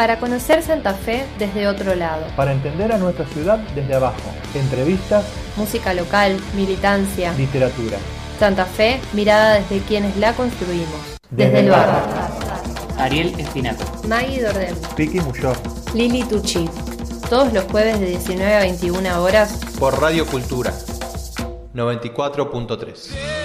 Para conocer Santa Fe desde otro lado. Para entender a nuestra ciudad desde abajo. Entrevistas, Música local, militancia. literatura. Santa Fe, mirada desde quienes la construimos. Desde, el barrio. Ariel Espinato. Maggie Dordel. Vicky Muyor. Lili Tucci. Todos los jueves de 19 a 21 horas. Por Radio Cultura 94.3.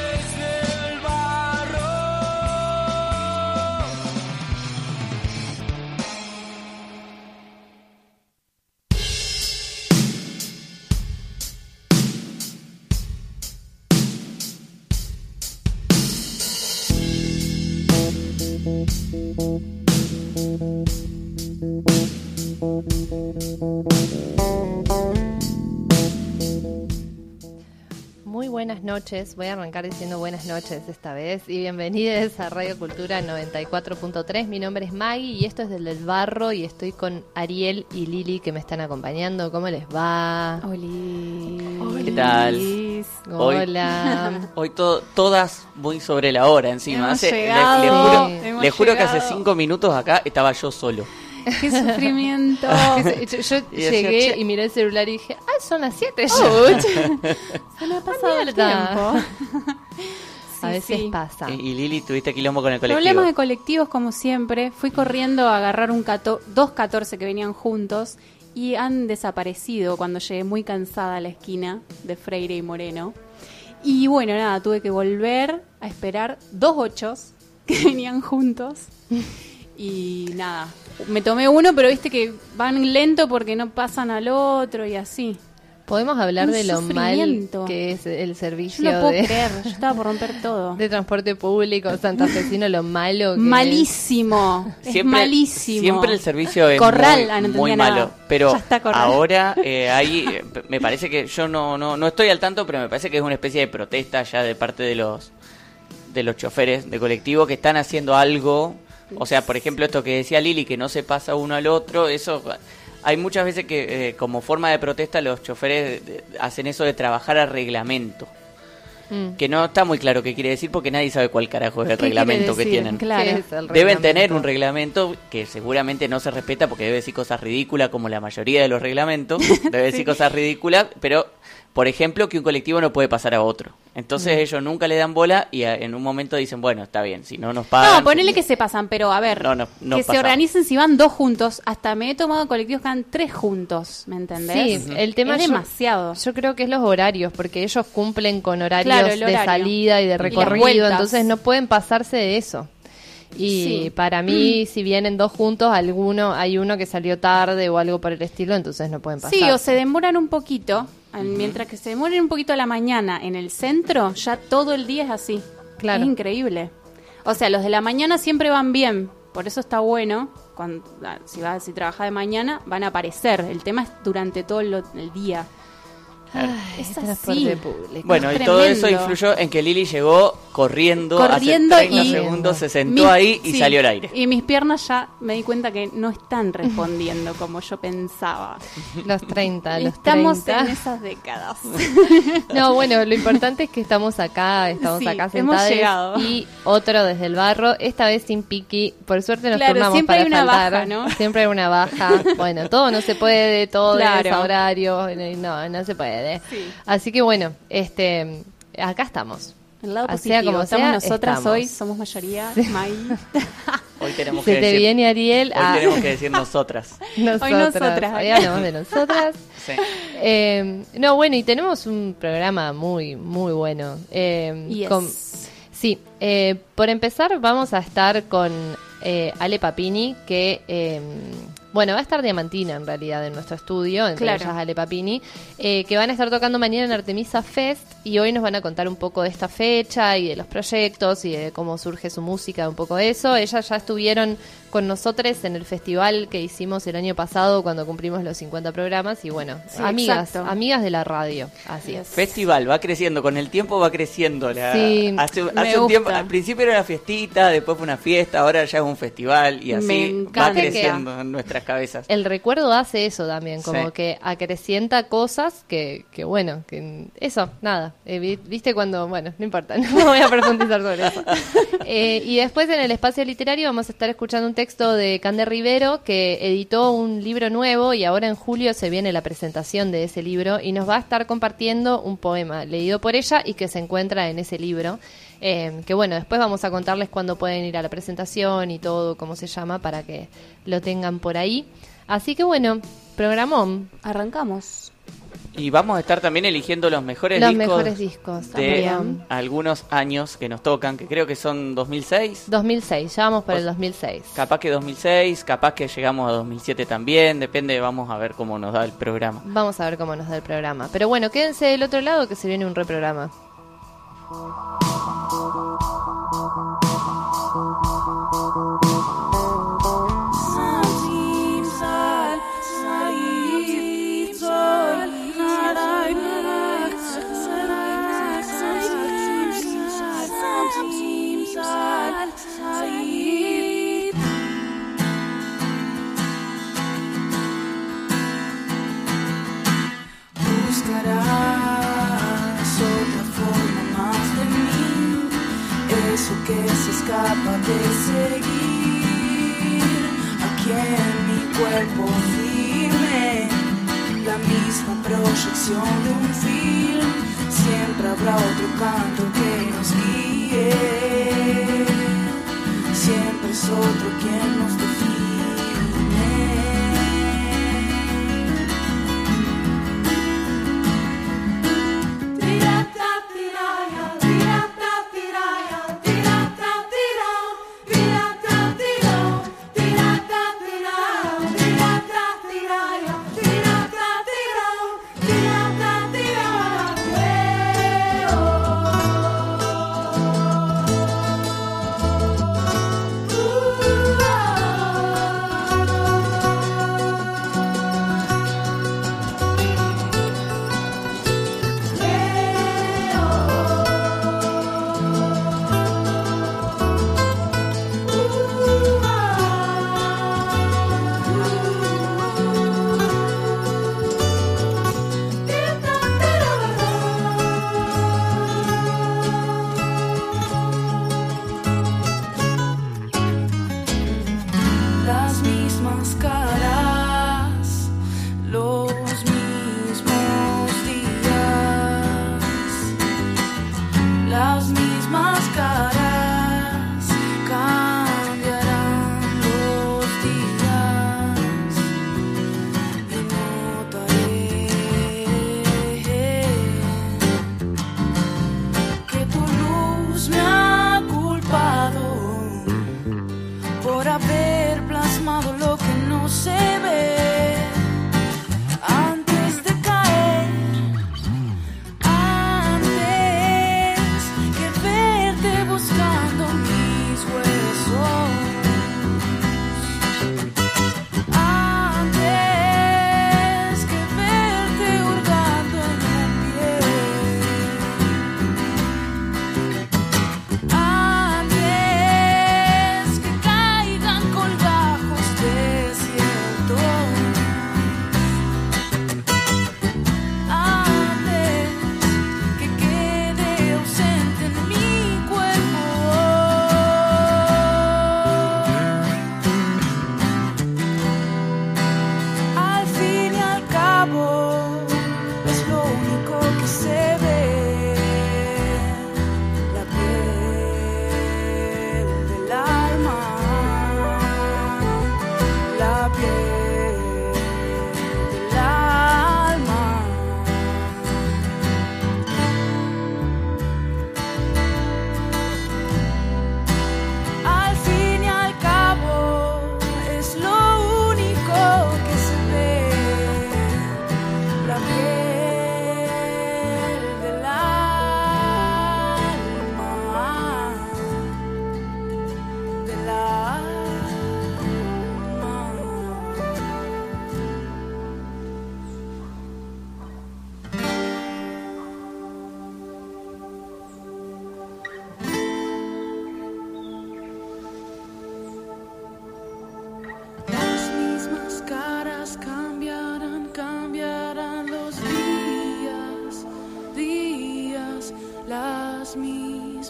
noches, voy a arrancar diciendo buenas noches esta vez y bienvenidos a Radio Cultura 94.3. Mi nombre es Maggie y esto es del del Barro y estoy con Ariel y Lili que me están acompañando. ¿Cómo les va? Oli. ¿Qué tal? Hoy- Hola. Hoy to- todas muy sobre la hora encima. Hemos Hace- le- llegado, le, juro, le juro que hace cinco minutos acá estaba yo solo. Qué sufrimiento. yo yo Y decía, llegué y miré el celular y dije, ah, son las 7 Se me ha pasado el tiempo. A veces sí. pasa. Y, y Lili, tuviste quilombo con el colectivo. Problemas de colectivos como siempre. Fui corriendo a agarrar un cato- dos 14 que venían juntos y han desaparecido cuando llegué muy cansada a la esquina de Freire y Moreno. Y bueno, nada, tuve que volver a esperar dos ochos que venían juntos. Y nada, me tomé uno, pero viste que van lento porque no pasan al otro y así. Podemos hablar Un de lo mal que es el Yo servicio no puedo de, creer, yo estaba por romper todo. de transporte público santafesino, lo malo que. Malísimo, es Siempre, malísimo. siempre el servicio es Corral, muy, ah, no muy malo. Pero ahora eh, hay, eh, me parece que yo no, no, no estoy al tanto, pero me parece que es una especie de protesta ya de parte de los de los choferes de colectivo que están haciendo algo. O sea, por ejemplo, esto que decía Lili, que no se pasa uno al otro, eso... Hay muchas veces que eh, como forma de protesta los choferes hacen eso de trabajar a reglamento. Mm. Que no está muy claro qué quiere decir porque nadie sabe cuál carajo es el ¿Qué reglamento que tienen. Claro. ¿Qué es el Deben tener un reglamento que seguramente no se respeta porque debe decir cosas ridículas como la mayoría de los reglamentos. Debe decir cosas ridículas, pero por ejemplo que un colectivo no puede pasar a otro. Entonces ellos nunca le dan bola y a- en un momento dicen, bueno, está bien, si no nos pagan... No, ponele que se pasan, pero a ver, No, no, no que se organicen si van dos juntos. Hasta me he tomado colectivos que van tres juntos, ¿me entendés? Sí, el tema es yo- demasiado. Yo creo que es los horarios, porque ellos cumplen con horarios Claro, el de horario. salida y de las recorrido, vueltas. entonces no pueden pasarse de eso. Y Sí. para mí, si vienen dos juntos, alguno hay uno que salió tarde o algo por el estilo, entonces no pueden pasar. Sí, o se demoran un poquito. Al- Mientras que se demoren un poquito a la mañana en el centro, ya todo el día es así. Claro. Es increíble. O sea, los de la mañana siempre van bien. Por eso está bueno. Cuando, ah, si vas, si trabajas de mañana, van a aparecer. El tema es durante todo lo- el día. Es transporte así. público. Bueno, y todo eso influyó en que Lili llegó corriendo, Corriendo hace 30 y- segundos, se sentó ahí y sí, salió al aire. Y mis piernas ya me di cuenta que no están respondiendo como yo pensaba. Los 30, los Estamos 30. en esas décadas. No, bueno, lo importante es que estamos acá, estamos Sí, acá hemos sentados llegado. y otro desde el barro, esta vez sin piqui, por suerte nos Claro, turnamos siempre para hay una faltar. baja, ¿no? Siempre hay una baja. Bueno, todo no se puede, todo Claro. es horario, no, no se puede. Sí. Así que bueno, este, acá estamos. El lado Ah, sea positivo. como estamos sea, nosotras estamos. hoy, somos mayoría, May. Hoy tenemos Se que te decir, viene Ariel hoy a tenemos que decir nosotras. nosotras. nosotras. Hoy hablamos de nosotras. Sí. Eh, no, bueno, y tenemos un programa muy, muy bueno. Eh, Yes. con- sí, eh, por empezar vamos a estar con eh, Ale Papini, que, eh, bueno, va a estar diamantina en realidad en nuestro estudio, entre Claro. ellas Ale Papini, eh, que van a estar tocando mañana en Artemisa Fest y hoy nos van a contar un poco de esta fecha y de los proyectos y de cómo surge su música, un poco de eso. Ellas ya estuvieron con nosotros en el festival que hicimos el año pasado cuando cumplimos los 50 programas y bueno, Sí, amigas, exacto. amigas de la radio, así es. Festival, va creciendo, con el tiempo va creciendo. La, Sí, hace me hace un tiempo, al principio era una fiestita, después fue una fiesta, ahora ya es un festival y así va creciendo en nuestras cabezas. El recuerdo hace eso también, como Sí. que acrecienta cosas que, que bueno, que eso, nada. Eh, vi- Viste cuando, bueno, no importa, no voy a profundizar sobre eso. Eh, y después en el espacio literario vamos a estar escuchando un texto de Cande Rivero que editó un libro nuevo y ahora en julio se viene la presentación de ese libro y nos va a estar compartiendo un poema leído por ella y que se encuentra en ese libro. Eh, que bueno, después vamos a contarles cuándo pueden ir a la presentación y todo, cómo se llama, para que lo tengan por ahí. Así que bueno, programón. Arrancamos. Y vamos a estar también eligiendo los mejores Los discos mejores discos, de también. algunos años que nos tocan, que creo que son 2006. 2006, ya vamos para el Pues- 2006. Capaz que 2006, capaz que llegamos a 2007 también, depende, vamos a ver cómo nos da el programa. Vamos a ver cómo nos da el programa. Pero bueno, quédense del otro lado que se viene un reprograma. Escapa de seguir. Aquí en mi cuerpo firme, la misma proyección de un film. Siempre habrá otro canto que nos guíe, siempre es otro quien nos define.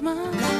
Mismas, las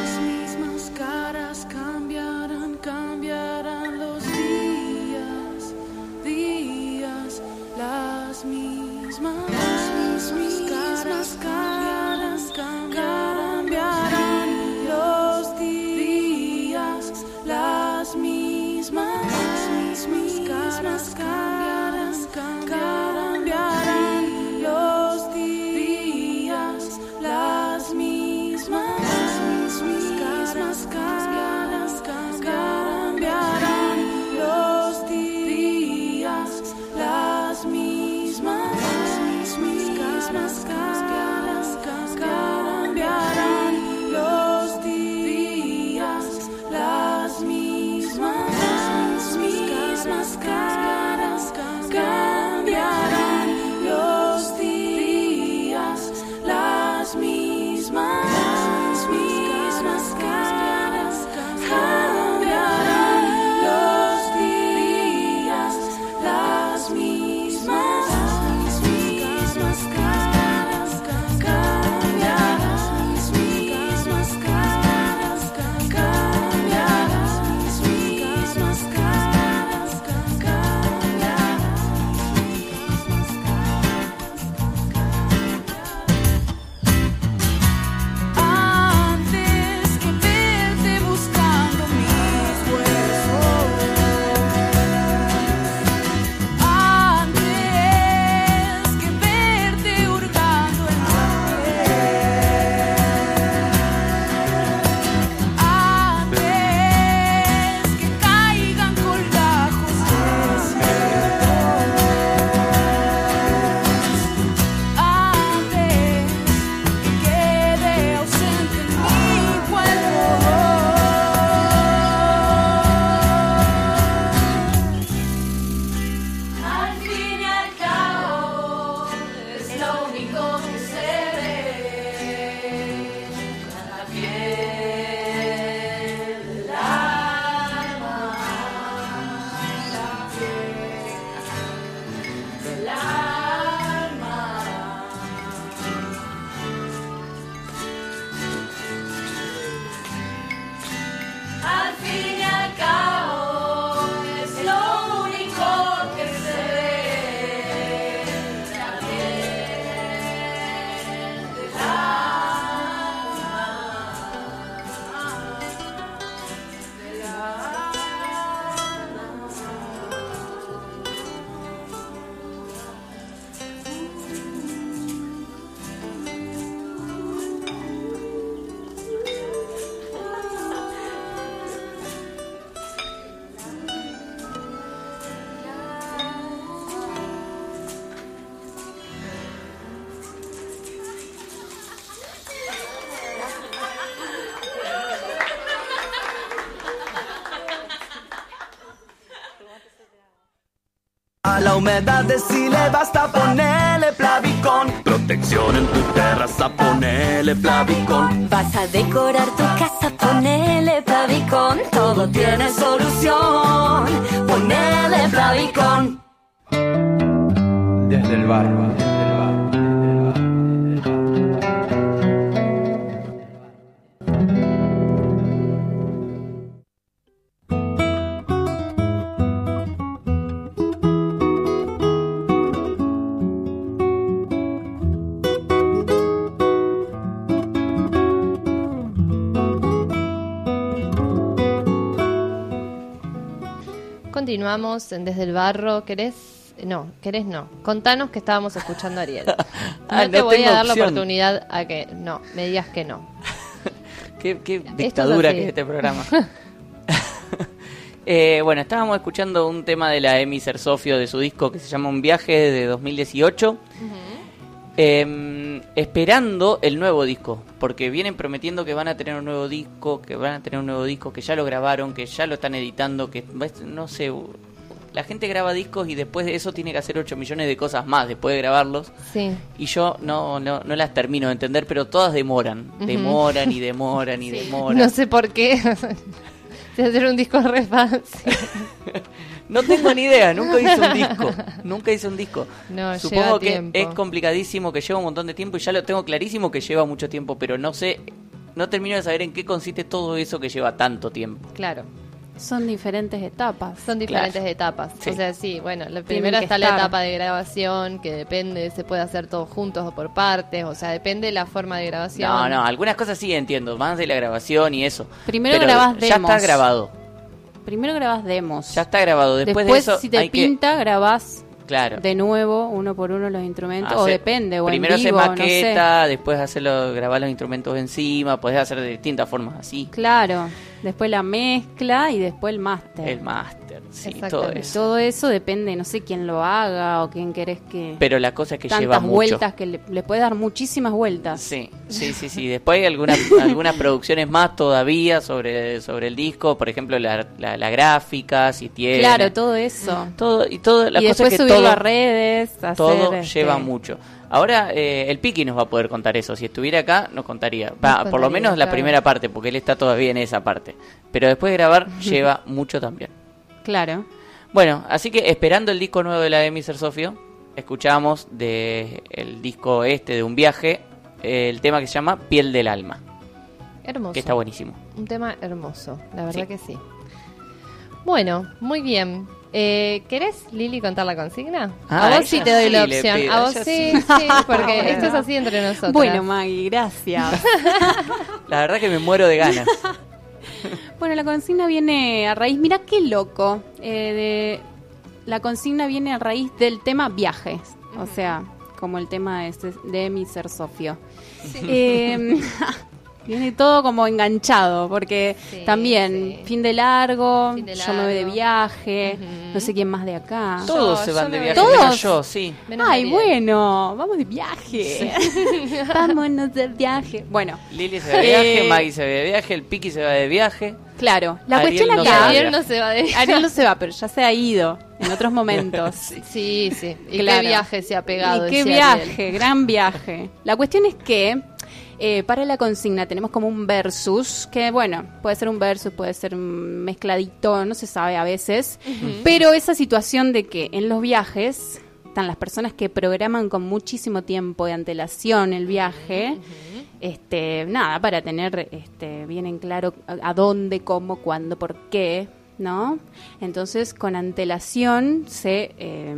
humedad de si le basta ponerle Plavicón. Protección en tu terraza, ponele Plavicón. Vas a decorar tu casa, ponele Plavicón. Todo tiene solución. Ponele Plavicón. Desde el barro, Desde el Barro. ¿Querés? No, querés no. Contanos que estábamos escuchando a Ariel. No Ah, te voy a dar la oportunidad a que no, me digas que no. Qué, qué dictadura que es este programa. Eh, bueno, estábamos escuchando un tema de la Emi Sofio de su disco que se llama Un viaje de 2018. Eh, esperando el nuevo disco, porque vienen prometiendo que van a tener un nuevo disco, que van a tener un nuevo disco, que ya lo grabaron, que ya lo están editando, que no sé, la gente graba discos y después de eso tiene que hacer 8 millones de cosas más después de grabarlos. Sí. Y yo no, no, no las termino de entender, pero todas demoran, demoran y demoran y demoran. No sé por qué. Se hacer un disco re fácil. No tengo ni idea, nunca hice un disco. Nunca hice un disco. No, Supongo que tiempo. es complicadísimo, que lleva un montón de tiempo y ya lo tengo clarísimo que lleva mucho tiempo, pero no sé no termino de saber en qué consiste todo eso que lleva tanto tiempo. Claro. Son diferentes etapas. Son diferentes Claro. etapas. Sí. O sea, sí, bueno, la primera que está la etapa de grabación, que depende, se puede hacer todos juntos o por partes, o sea, depende de la forma de grabación. No, no, algunas cosas sí entiendo, más de la grabación y eso. Primero Pero grabás Ya demos. está grabado, Primero grabas demos. ya está grabado. Después, Después, de eso si te hay que- pinta, grabás Claro. de nuevo, uno por uno los instrumentos. o depende, o Primero en vivo, hacer no sé. maqueta, después hacerlo, grabar los instrumentos encima, podés hacer de distintas formas así. Claro. Después la mezcla y después el máster. El máster, sí, todo eso. Todo eso depende, no sé quién lo haga o quién querés que... Pero la cosa es que lleva tantas mucho. vueltas que le, le puede dar muchísimas vueltas. Sí, sí, sí, sí. Después hay algunas, algunas producciones más todavía sobre, sobre el disco, por ejemplo, la, la, la gráfica, si tiene. Claro, todo eso. todo y todo la y cosa después es que subirlo todo, a redes, hacer, todo este, lleva mucho. Ahora eh, el Piki nos va a poder contar eso. Si estuviera acá, nos contaría. Va, por lo menos la primera parte, porque él está todavía en esa parte. Pero después de grabar, lleva mucho también. Claro. Bueno, así que esperando el disco nuevo de la de Mr. Sofio, escuchamos de el disco este de un viaje, el tema que se llama Piel del Alma, Hermoso. que está buenísimo. Un tema hermoso, la verdad Sí. que sí. Bueno, muy bien. Eh, ¿Querés, Lili, contar la consigna? Ah, a vos sí te doy la sí opción. pido, a vos sí. sí, porque esto es así entre nosotros. Bueno, Maggie, gracias. La verdad que me muero de ganas. bueno, la consigna viene a raíz, mira qué loco, eh, de, la consigna viene a raíz del tema viajes, o sea, como el tema de, este- de mi ser Sofio. Eh, viene todo como enganchado, porque Sí, también sí. fin de largo, Fin de yo me voy de largo. viaje, Ujú. no sé quién más de acá. Todos Yo- se van de viaje, de- menos ¿Todos? yo, sí. Menos Ay, bueno, vamos de viaje. Vámonos de viaje. Bueno, Lili se va de viaje, Eh, Maggie se va de viaje, el Piki se va de viaje. claro, la Ariel cuestión no acá... Ariel no se va de Ariel no se va, pero ya se ha ido en otros momentos. Sí, sí. ¿Y Claro. qué viaje se ha pegado? Y qué viaje, Ariel. gran viaje. La cuestión es que eh, para la consigna tenemos como un versus, que bueno, puede ser un versus, puede ser un mezcladito, no se sabe a veces, pero esa situación de que en los viajes están las personas que programan con muchísimo tiempo de antelación el viaje, este, nada, para tener este, bien en claro a, a dónde, cómo, cuándo, por qué, ¿no? Entonces, con antelación se eh,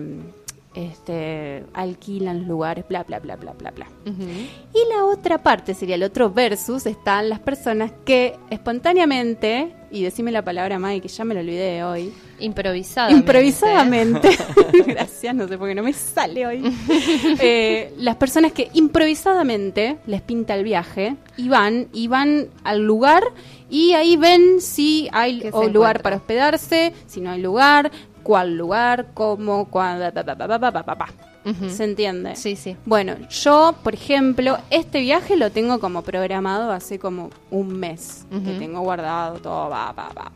este, alquilan lugares, bla, bla, bla, bla, bla, bla. Y la otra parte sería el otro versus, están las personas que espontáneamente, y decime la palabra Maggie, que ya me lo olvidé hoy, Improvisadamente. improvisadamente, gracias, no sé por qué no me sale hoy, Eh, las personas que improvisadamente les pinta el viaje y van, y van al lugar y ahí ven si hay ¿Qué se o lugar encuentra? para hospedarse, si no hay lugar, cuál lugar, cómo, cuándo, uh -huh. ¿Se entiende? Sí, sí. Bueno, yo, por ejemplo, este viaje lo tengo como programado hace como un mes, uh -huh. que tengo guardado todo, va, va, va.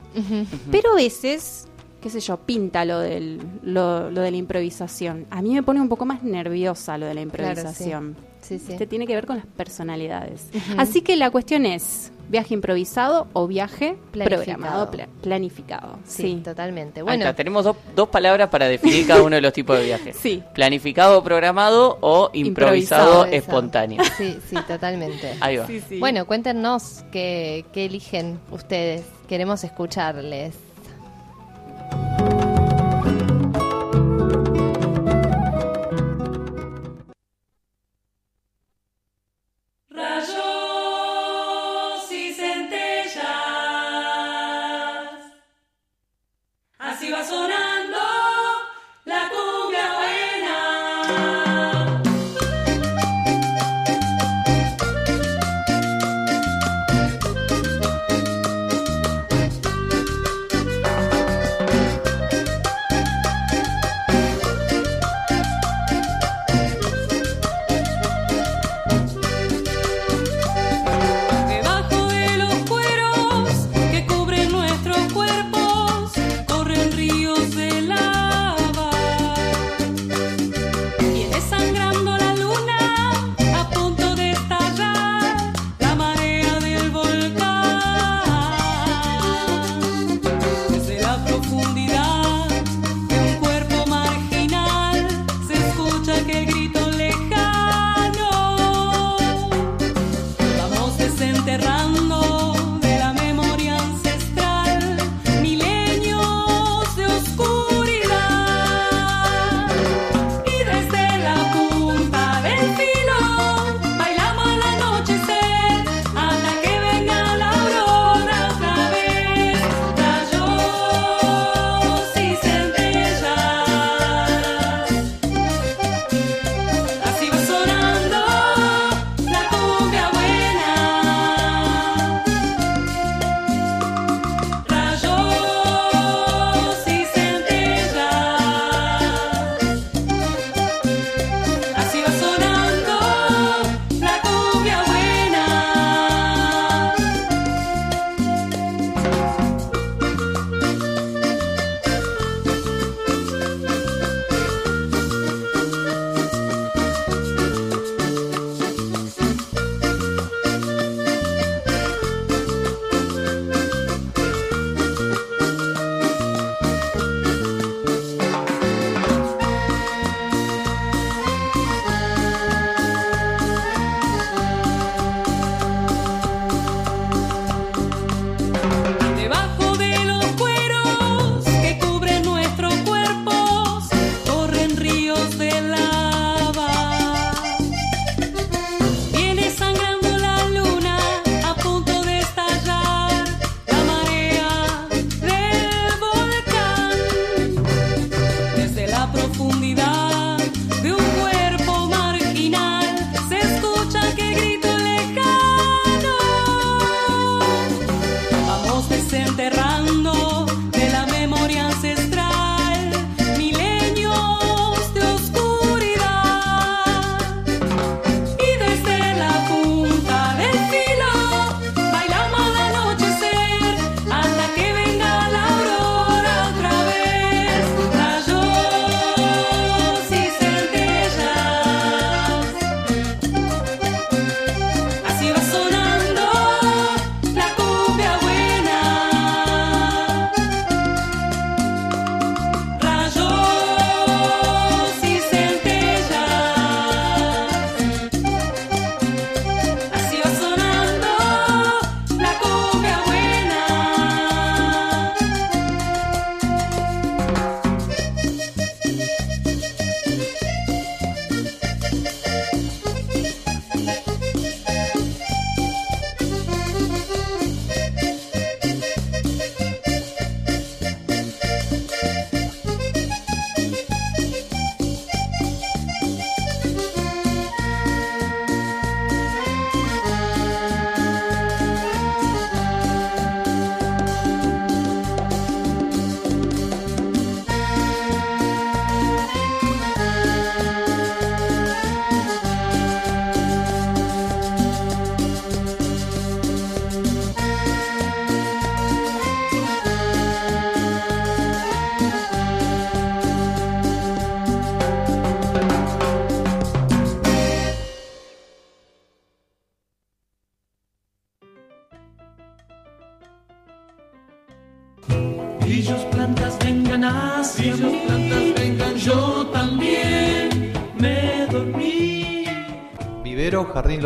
Pero a veces qué sé yo, pinta lo, del, lo, lo, de la improvisación. A mí me pone un poco más nerviosa lo de la improvisación. Claro, sí. Sí, sí. Este tiene que ver con las personalidades. Así que la cuestión es, ¿viaje improvisado o viaje Planificado. programado, pla- planificado? Sí, Sí. totalmente. Bueno, tenemos dos, dos palabras para definir cada uno de los tipos de viajes. Sí. Planificado, programado o improvisado, Improvisado, espontáneo. Sí, sí, totalmente. Ahí va. Sí, sí. Bueno, cuéntenos qué, qué eligen ustedes. Queremos escucharles.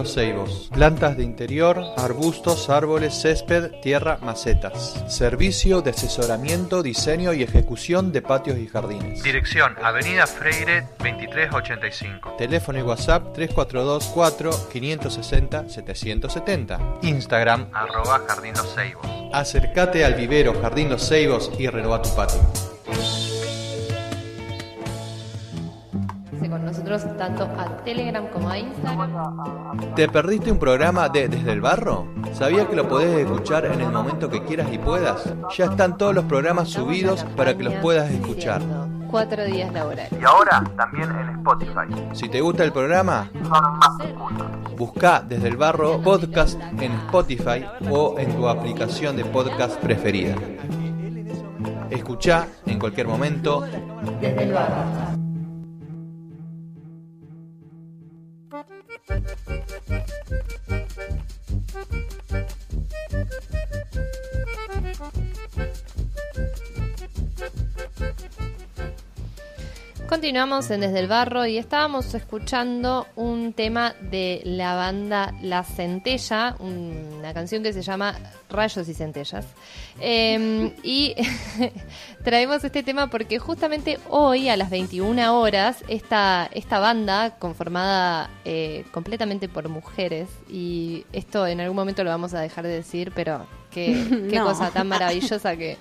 Los Ceibos. Plantas de interior, arbustos, árboles, césped, tierra, macetas. Servicio de asesoramiento, diseño y ejecución de patios y jardines. Dirección Avenida Freire 2385. Teléfono y WhatsApp 342 4 560 770. Instagram arroba Jardín Los Ceibos. Acércate al vivero Jardín Los Ceibos y renueva tu patio. Con nosotros tanto a Telegram como a Instagram. ¿Te perdiste un programa de Desde el Barro? ¿Sabía que lo podés escuchar en el momento que quieras y puedas? Ya están todos los programas subidos para que los puedas escuchar. Cuatro días laborales. Y ahora también en Spotify. Si te gusta el programa, busca Desde el Barro Podcast en Spotify o en tu aplicación de podcast preferida. Escucha en cualquier momento Desde el barro. Thank you. Continuamos en Desde el Barro y estábamos escuchando un tema de la banda La Centella, una canción que se llama Rayos y Centellas. Eh, y traemos este tema porque justamente hoy a las 21 horas esta, esta banda conformada eh, completamente por mujeres, y esto en algún momento lo vamos a dejar de decir, pero qué, qué No. cosa tan maravillosa que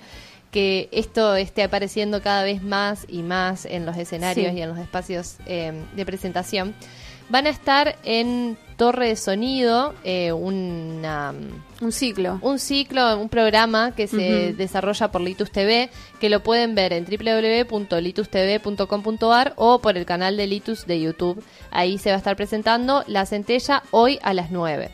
que esto esté apareciendo cada vez más y más en los escenarios Sí. y en los espacios eh, de presentación. Van a estar en Torre de Sonido, eh, una, Un ciclo. un ciclo, un programa que se desarrolla por Litus TV, que lo pueden ver en www.litustv.com.ar o por el canal de Litus de YouTube. Ahí se va a estar presentando La Centella hoy a las 9.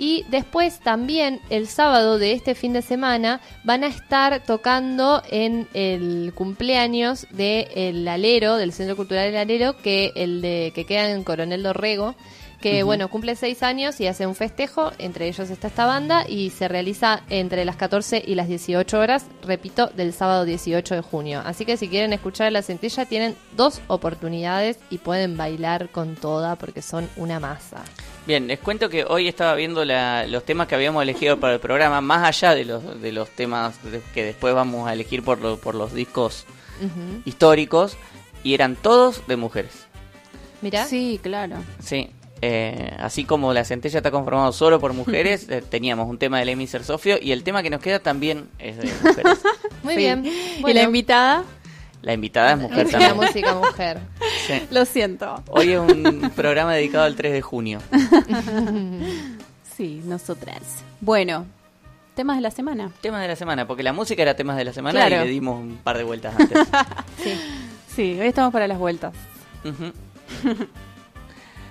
Y después también el sábado de este fin de semana van a estar tocando en el cumpleaños del Alero, del Centro Cultural del Alero, que el de que queda en Coronel Dorrego, que bueno, cumple seis años y hace un festejo, entre ellos está esta banda, y se realiza entre las 14 y las 18 horas, repito, del sábado 18 de junio. Así que si quieren escuchar a la centella, tienen dos oportunidades y pueden bailar con toda porque son una masa. Bien, les cuento que hoy estaba viendo la- los temas que habíamos elegido para el programa, más allá de los, de los temas de- que después vamos a elegir por, lo- por los discos históricos, y eran todos de mujeres. Mirá. Sí, claro. Sí, eh, así como la centella está conformado solo por mujeres, eh, teníamos un tema de Lemmy Sofio y el tema que nos queda también es de mujeres. Muy Sí. bien. Y la invitada, La invitada es mujer la también. música mujer. Sí. lo siento. Hoy es un programa dedicado al 3 de junio. Sí, nosotras. Bueno, temas de la semana. Temas de la semana, porque la música era temas de la semana Claro. y le dimos un par de vueltas antes. Sí. Sí, hoy estamos para las vueltas. Ujú.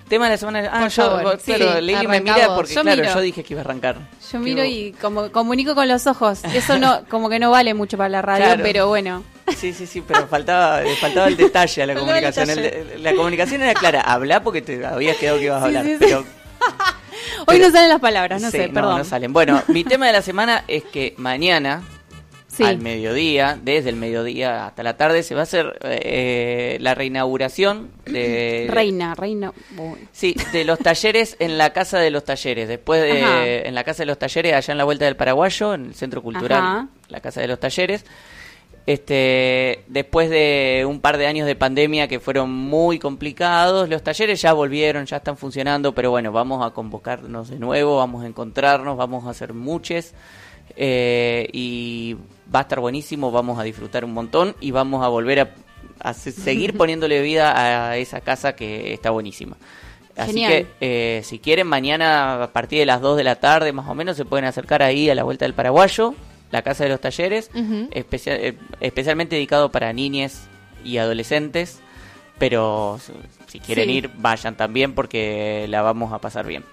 Tema de la semana. Ah, Por yo, favor, vos- sí, claro, Lili me mira porque, Yo claro, miro. yo dije que iba a arrancar. Yo miro y como comunico con los ojos. Eso no, como que no vale mucho para la radio, Claro. pero bueno. Sí, sí, sí, pero faltaba, faltaba el detalle a la el comunicación. El la comunicación era clara, habla porque te habías quedado que ibas a hablar. sí, sí. pero Hoy Pero- no salen las palabras, no sé, perdón. no salen. Bueno, mi tema de la semana es que mañana, al mediodía, desde el mediodía hasta la tarde, se va a hacer eh, la reinauguración de... Reina, reina. Sí, de los talleres en la Casa de los Talleres. Después de Ajá. en la Casa de los Talleres, allá en la Vuelta del Paraguayo, en el Centro Cultural, Ajá. la Casa de los Talleres. Este, después de un par de años de pandemia que fueron muy complicados, los talleres ya volvieron, ya están funcionando, pero bueno, vamos a convocarnos de nuevo, vamos a encontrarnos, vamos a hacer muchos eh, y va a estar buenísimo, vamos a disfrutar un montón y vamos a volver a, a se- seguir poniéndole vida a esa casa que está buenísima. Así Genial. que eh, si quieren mañana a partir de las 2 de la tarde más o menos se pueden acercar ahí a la Vuelta del Paraguayo, la Casa de los Talleres, eh, especialmente dedicado para niñes y adolescentes, pero si- quieren Sí. ir vayan también porque la vamos a pasar bien.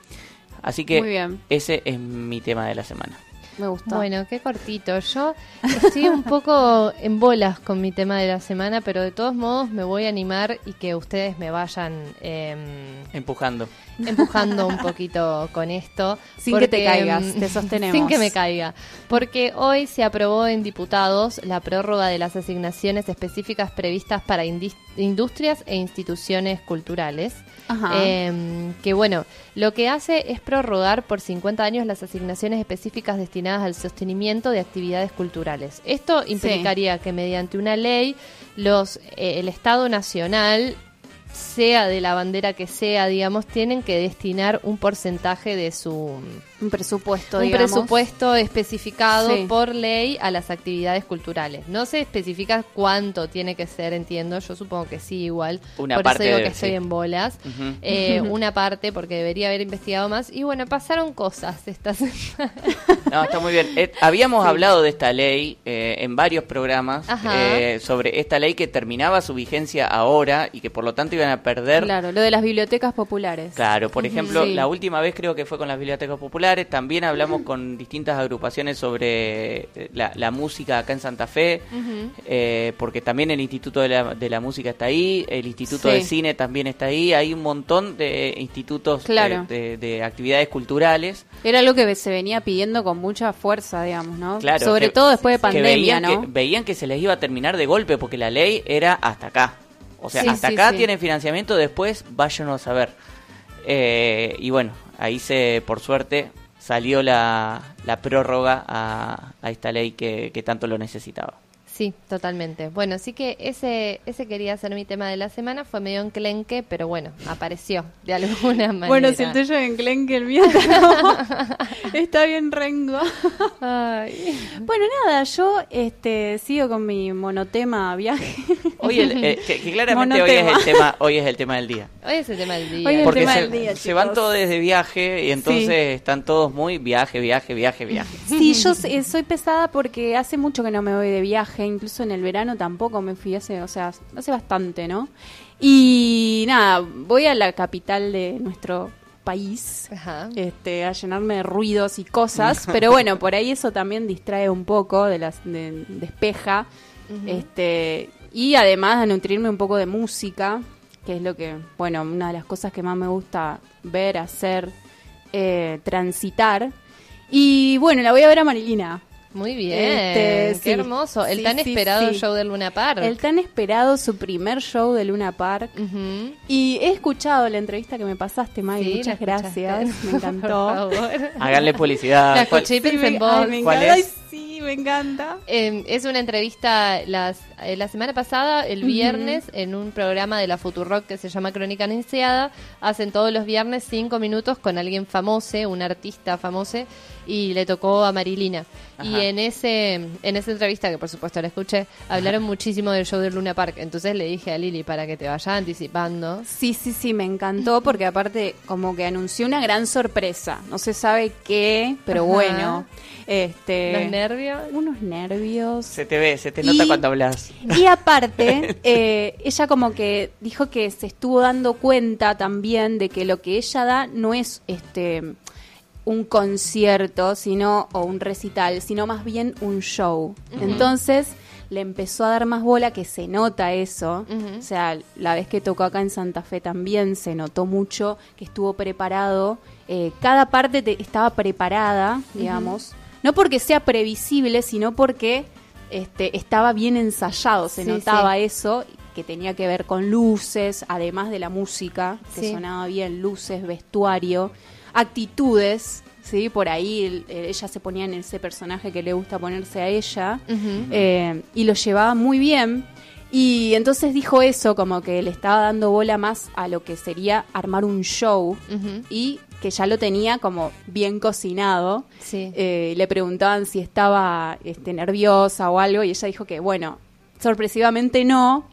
Así que bien. ese es mi tema de la semana. Me gustó. Bueno, qué cortito. Yo estoy un poco en bolas con mi tema de la semana, pero de todos modos me voy a animar y que ustedes me vayan em, Empujando. empujando un poquito con esto. Sin que te caigas, em, te sostenemos. Sin que me caiga. Porque hoy se aprobó en diputados la prórroga de las asignaciones específicas previstas para industrias e instituciones culturales. Ajá. Em, que bueno, lo que hace es prorrogar por 50 años las asignaciones específicas destinadas al sostenimiento de actividades culturales. Esto implicaría que mediante una ley los eh, el Estado Nacional sea de la bandera que sea, digamos, tienen que destinar un porcentaje de su un presupuesto, un digamos. presupuesto especificado Sí. por ley a las actividades culturales. No se especifica cuánto tiene que ser, entiendo. Yo supongo que sí, igual. Una por parte eso digo de- que estoy en bolas. Eh, una parte, porque debería haber investigado más. Y bueno, pasaron cosas estas No, está muy bien. Eh, habíamos hablado de esta ley eh, en varios programas, Ajá. eh, sobre esta ley que terminaba su vigencia ahora y que por lo tanto iban a perder Claro, lo de las bibliotecas populares. Claro, por ejemplo, Sí. la última vez creo que fue con las bibliotecas populares, también hablamos con distintas agrupaciones sobre eh, la, la música acá en Santa Fe, eh, porque también el Instituto de la, de la Música está ahí, el Instituto Sí. de Cine también está ahí, hay un montón de institutos eh, Claro. de, de actividades culturales. Era algo que se venía pidiendo con mucha fuerza, digamos, ¿no? Claro, Sobre que- todo después de que pandemia, veían ¿no? Que, veían que se les iba a terminar de golpe porque la ley era hasta acá. O sea, Sí, hasta sí, acá sí. tienen financiamiento, después váyanos a ver. Eh, y bueno, ahí se, por suerte, salió la, la prórroga a, a esta ley que, que tanto lo necesitaba. Sí, totalmente. Bueno, sí que ese, ese quería ser mi tema de la semana. Fue medio enclenque, pero bueno, apareció de alguna manera. Bueno, si el tuyo es enclenque, el mío no. Está bien rengo. Ay. Bueno, nada, yo este sigo con mi monotema viaje. Hoy el- eh, que, que claramente hoy es el tema, hoy es el tema del día. Hoy es el tema del día. Hoy es el Porque tema se, del día, se van todos desde viaje y entonces Sí. están todos muy viaje, viaje, viaje, viaje. Sí, yo sé- soy pesada porque hace mucho que no me voy de viaje, incluso en el verano tampoco me fui hace, o sea, hace bastante, ¿no? Y nada, voy a la capital de nuestro país. Ajá. Este, a llenarme de ruidos y cosas, pero bueno, por ahí eso también distrae un poco, de las de- despeja, este, y además de nutrirme un poco de música, que es lo que, bueno, una de las cosas que más me gusta ver, hacer, eh, transitar. Y bueno, la voy a ver a Marilina. Muy bien. Este, Qué sí. hermoso. El Sí, tan sí, esperado sí. show del Luna Park. El tan esperado, su primer show de Luna Park. Y he escuchado la entrevista que me pasaste, May. Sí, Muchas gracias. Me encantó. Háganle publicidad. La ¿Cuál- escuché y pensé en vos. ay, me ¿Cuál encanta. es? Ay, sí, me encanta. Eh, es una entrevista las, eh, la semana pasada, el viernes, en un programa de la Futurock que se llama Crónica Anunciada. Hacen todos los viernes cinco minutos con alguien famoso, un artista famoso, y le tocó a Marilina. Y en ese en esa entrevista, que por supuesto la escuché, hablaron muchísimo del show del Luna Park. Entonces le dije a Lili para que te vaya anticipando. Sí, sí, sí, me encantó porque aparte como que anunció una gran sorpresa. No se sabe qué, pero Ajá. bueno. Este, Los nervios. Unos nervios. Se te ve, se te nota Y- cuando hablas. Y aparte, eh, ella como que dijo que se estuvo dando cuenta también de que lo que ella da no es este un concierto, sino o un recital, sino más bien un show. Entonces le empezó a dar más bola que se nota eso. O sea, la vez que tocó acá en Santa Fe también se notó mucho que estuvo preparado. eh, cada parte te- estaba preparada, digamos. No porque sea previsible, sino porque este, estaba bien ensayado. Se Sí, notaba eso que tenía que ver con luces, además de la música, que Sí. sonaba bien, luces, vestuario, actitudes. Sí, por ahí el- ella se ponía en ese personaje que le gusta ponerse a ella eh, y lo llevaba muy bien. Y entonces dijo eso, como que le estaba dando bola más a lo que sería armar un show y que ya lo tenía como bien cocinado. Sí. Eh, le preguntaban si estaba este, nerviosa o algo y ella dijo que, bueno, sorpresivamente no,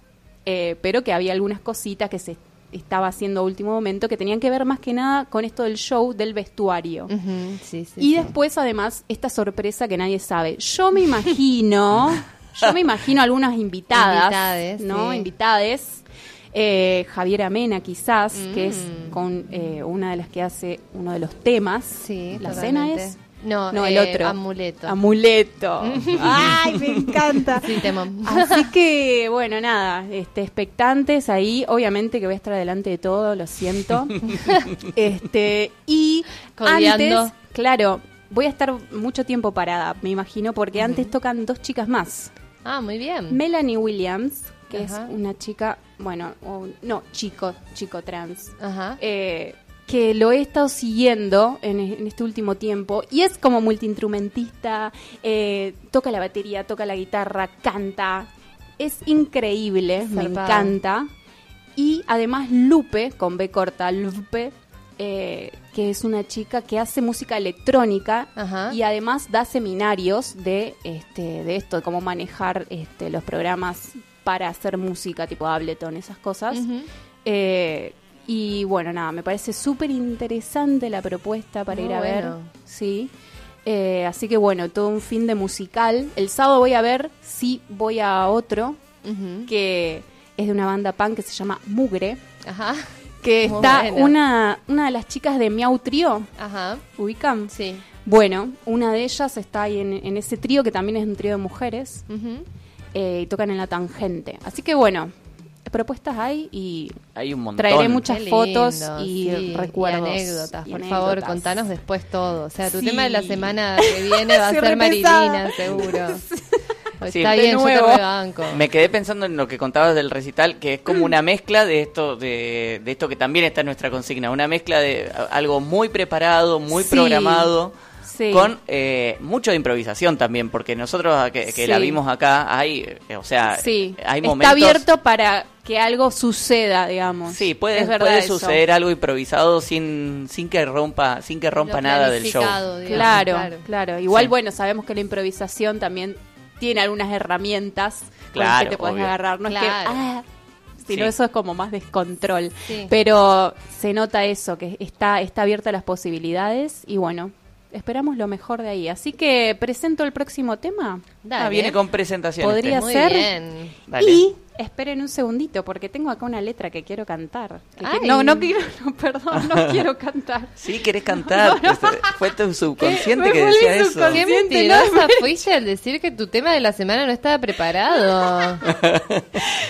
eh, pero que había algunas cositas que se estaba haciendo a último momento que tenían que ver más que nada con esto del show del vestuario. Ujú. Sí, sí, Y sí. después, además, esta sorpresa que nadie sabe. Yo me imagino, yo me imagino algunas invitadas, Invitades, ¿no? Invitades. Eh, Javier Amena, quizás, que es Mm. con eh, una de las que hace uno de los temas. Sí, la totalmente. cena es. No, No, el eh, otro. Amuleto. Amuleto. Ay, me encanta. Sí, temón. Así que, bueno, nada, este, expectantes ahí. Obviamente que voy a estar delante de todo, lo siento. este, y antes, claro, voy a estar mucho tiempo parada, me imagino, porque antes tocan dos chicas más. Ah, muy bien. Melanie Williams, que Ajá. es una chica, bueno, o- no, chico, chico trans. Ajá. eh, que lo he estado siguiendo en, en este último tiempo y es como multiinstrumentista, eh, toca la batería, toca la guitarra, canta, es increíble, me encanta. Y además Lupe, con B corta, Lupe, eh, que es una chica que hace música electrónica Ajá. y además da seminarios de, este, de esto, de cómo manejar este, los programas para hacer música, tipo Ableton, esas cosas. Eh, y bueno, nada, me parece súper interesante la propuesta para Muy ir a ver. Sí. Eh, así que bueno, todo un fin de musical. El sábado voy a ver, sí, voy a otro, que es de una banda punk que se llama Mugre, Ajá. que Muy está buena. una, una de las chicas de Miau Trío, Ajá. ubican. Sí. Bueno, una de ellas está ahí en, en ese trío, que también es un trío de mujeres, eh, y tocan en la tangente. Así que bueno, propuestas hay y Hay un montón. Traeré muchas fotos y sí, recuerdos. Y anécdotas, y por favor, contanos después todo. O sea, tu Sí. tema de la semana que viene va a ser Marilina, seguro. Sí. Está bien, yo te nuevo. rebanco. Me quedé pensando en lo que contabas del recital, que es como una mezcla de esto, de, de esto que también está en nuestra consigna, una mezcla de algo muy preparado, muy Sí. programado, Sí. con eh, mucho de improvisación también, porque nosotros que, la vimos acá, hay, o sea, Sí, hay está momentos... abierto para que algo suceda, digamos. Sí, puede, Es verdad puede eso. suceder algo improvisado sin, sin que rompa, sin que rompa Lo nada del show. digamos, Claro, claro, Igual, Sí. bueno, sabemos que la improvisación también tiene algunas herramientas con las Claro, que te puedes obvio. agarrar. No es Claro. que, ah, sino Sí. eso es como más descontrol. Sí. Pero se nota eso, que está, está abierta a las posibilidades y bueno, esperamos lo mejor de ahí. Así que presento el próximo tema. Dale. Ah, viene con presentaciones. Podría ser. bien. Dale. Y esperen un segundito, porque tengo acá una letra que quiero cantar. Que- no, no quiero, no, perdón, no quiero cantar. Sí, querés cantar. Fue tu subconsciente que decía eso. Qué mentirosa fuiste al decir que tu tema de la semana no estaba preparado.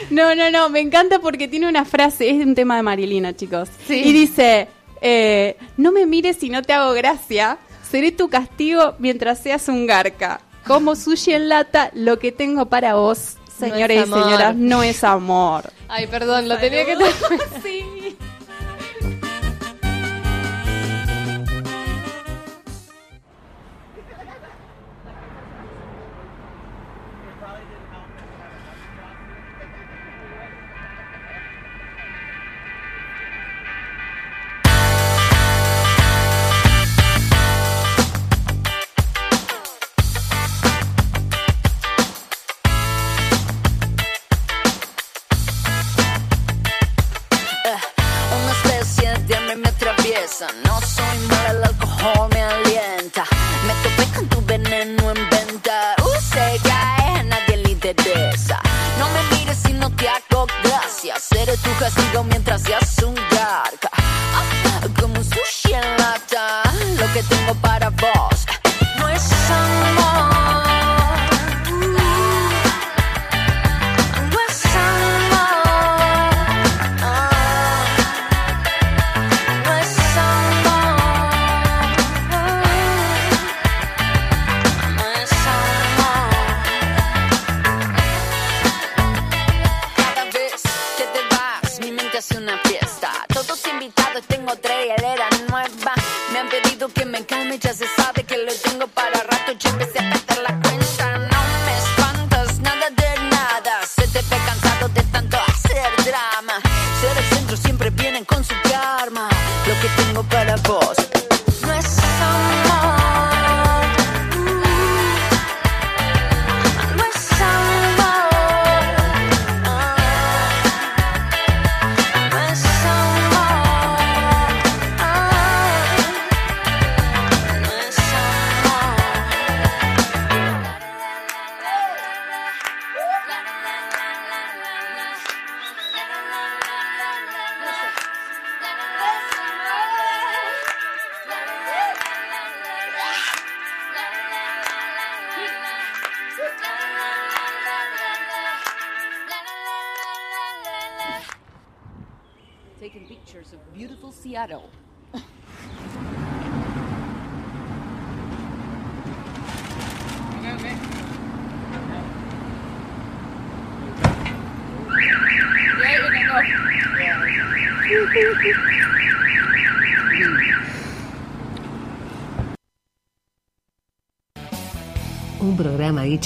No, no, no, me encanta porque tiene una frase, es un tema de Marilina, chicos. Sí. Y dice, eh, no me mires si no te hago gracia, seré tu castigo mientras seas un garca. Como sushi en lata, lo que tengo para vos, No señores y señoras, no es amor. Ay, perdón, lo tenía que... sí.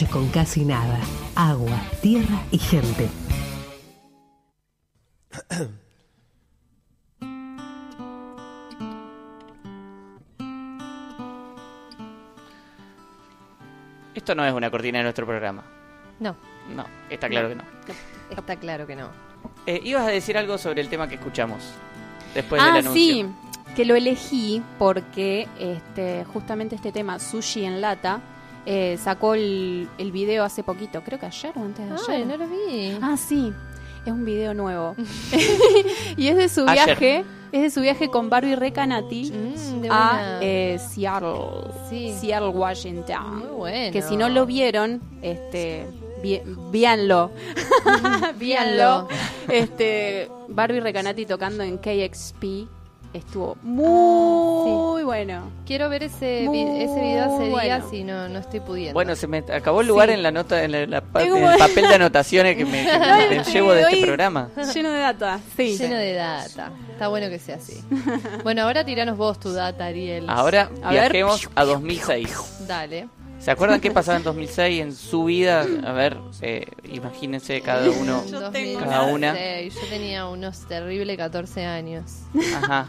Con casi nada. Agua, tierra y gente. Esto no es una cortina de nuestro programa. No, No, está claro que no. está claro que no. Eh, ibas a decir algo sobre el tema que escuchamos después del ah, anuncio. sí, que lo elegí porque este, justamente este tema, Sushi en Lata, eh, sacó el, el video hace poquito, creo que ayer o antes de Ay, ayer. no lo vi. Ah, sí, es un video nuevo. y es de su Ayer. viaje, es de su viaje con Barbie Recanati Mm, a eh, Seattle, Sí. Seattle, Washington. Muy bueno. Que si no lo vieron, este, vi- véanlo. Véanlo. Este, Barbie Recanati tocando en KXP estuvo muy bueno. Quiero ver ese, vi- ese video hace bueno. días y no, no estoy pudiendo. Bueno, se me acabó el lugar Sí. en la nota, en, la- la en el papel de anotaciones que me, que me Ay, llevo de este programa. Lleno de data, sí. Lleno de data. Está bueno que sea así. bueno, ahora tiranos vos tu data, Ariel. Ahora A ver. viajemos a 2006. Dale. ¿Se acuerdan qué pasaba en 2006 en su vida? A ver, eh, imagínense cada uno. Yo tengo Cada una. 2006, Yo tenía unos terribles 14 años. Ajá.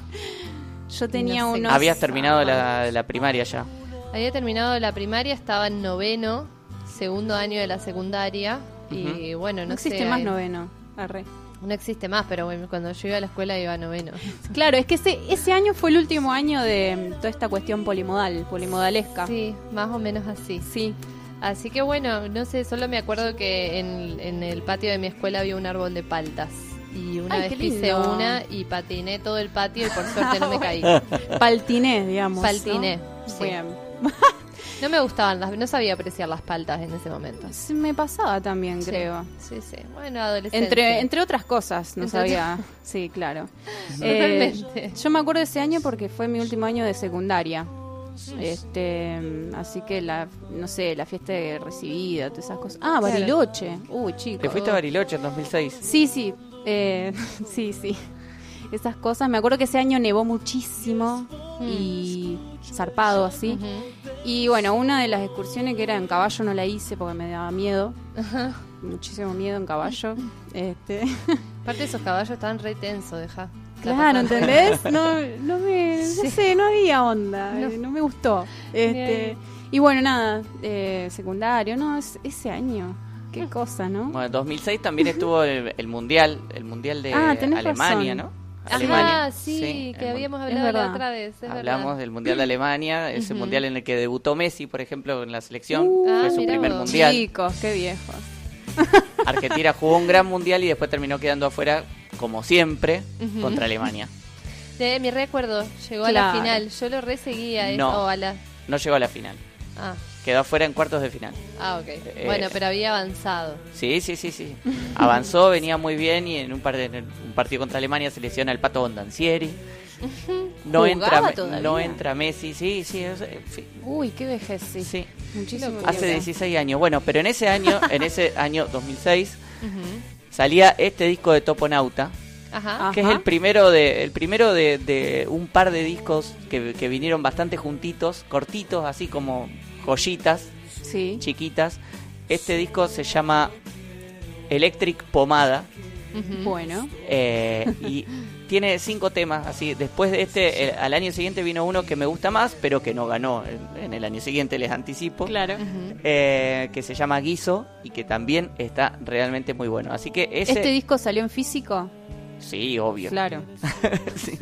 Yo tenía No sé. unos... Habías terminado la, la primaria ya. Había terminado la primaria, estaba en noveno, segundo año de la secundaria. Y bueno, no, No existe sé, más hay- noveno. Arre. No existe más, pero bueno, cuando yo iba a la escuela iba a noveno. Claro, es que ese, ese año fue el último año de toda esta cuestión polimodal, polimodalesca. Sí, más o menos así. Sí. Así que bueno, no sé, solo me acuerdo que en, en el patio de mi escuela había un árbol de paltas. Y una Ay, vez lindo. una y patiné todo el patio y por suerte no me caí. Paltiné, digamos. ¿no? Paltiné, sí. Bien. No me gustaban las, no sabía apreciar las paltas en ese momento. Sí, Me pasaba también, Sí, creo. Sí, sí. Bueno, adolescencia. Entre, entre otras cosas, no Entre sabía. Sí, claro. Eh, Totalmente. yo me acuerdo de ese año porque fue mi último año de secundaria. Este, así que la, no sé, la fiesta de recibida, todas esas cosas. Ah, Bariloche. Uy, chicos. ¿Te fuiste a Bariloche en 2006? Sí, sí, eh, sí, sí. Esas cosas. Me acuerdo que ese año nevó muchísimo y zarpado así. Y bueno, una de las excursiones que era en caballo no la hice porque me daba miedo. Muchísimo miedo en caballo. Este, Aparte esos caballos estaban re tensos, deja. claro, ¿entendés? No, no me, no sé, no había onda, No. eh, no, me gustó. Este, y bueno, nada, eh, secundario, no, es- ese año, qué cosa, ¿no? Bueno, en 2006 también estuvo el, el mundial, el mundial de Ah, Alemania, razón. ¿no? Ajá, sí, que habíamos hablado la otra vez. es Hablamos verdad. del mundial de Alemania, ese mundial en el que debutó Messi, por ejemplo, en la selección. Uh, Ah, fue su mirá primer vos. mundial. Chicos, qué viejos. Argentina jugó un gran mundial y después terminó quedando afuera, como siempre, contra Alemania. De mi recuerdo, llegó a la final. Yo lo reseguía eso. No. o a la... No llegó a la final. Ah, Quedó afuera en cuartos de final. ah, ok. Eh, bueno, pero había avanzado. Sí, sí, sí, sí. Avanzó, venía muy bien y en un, par de, en un partido contra Alemania se lesiona el Pato Bondancieri. No ¿Jugaba entra, todavía? no entra Messi, sí, sí, es- sí, Uy, qué vejez, sí. sí. Muchísimo Hace tiempo. 16 años. Bueno, pero en ese año, en ese año 2006, Ujú. salía este disco de Toponauta, Ajá. que es el primero de el primero de, de un par de discos que, que vinieron bastante juntitos, cortitos, así como joyitas, Sí. chiquitas. Este disco se llama Electric Pomada. Bueno. eh, y tiene cinco temas así. Después de este, eh, al año siguiente vino uno que me gusta más, pero que no ganó en, en el año siguiente, les anticipo. Claro. Eh, que se llama Guiso y que también está realmente muy bueno. Así que ese... ¿Este disco salió en físico? Sí, obvio. Claro. Sí.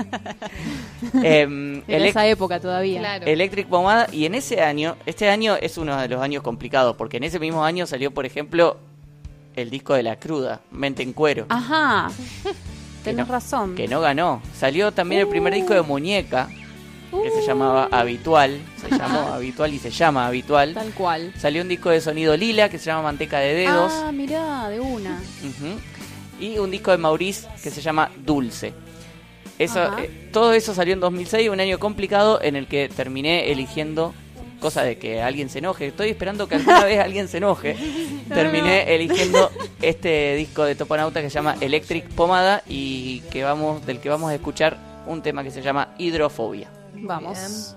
Em, En esa época todavía. Claro. Electric Pomada y en ese año, este año es uno de los años complicados porque en ese mismo año salió, por ejemplo, el disco de La Cruda, Mente en Cuero, Ajá. Tenés no- razón. que no ganó. Salió también el primer disco de Muñeca, que se llamaba Habitual, se llamó Habitual y se llama Habitual. Tal cual. Salió un disco de sonido lila que se llama Manteca de Dedos. Ah, mirá, de una. Ujú. Y un disco de Maurice que se llama Dulce. Eso, eh, todo eso salió en 2006, un año complicado en el que terminé eligiendo cosa de que alguien se enoje. Estoy esperando que alguna vez alguien se enoje. Terminé eligiendo este disco de Toponauta que se llama Electric Pomada y que vamos del que vamos a escuchar un tema que se llama Hidrofobia. Vamos.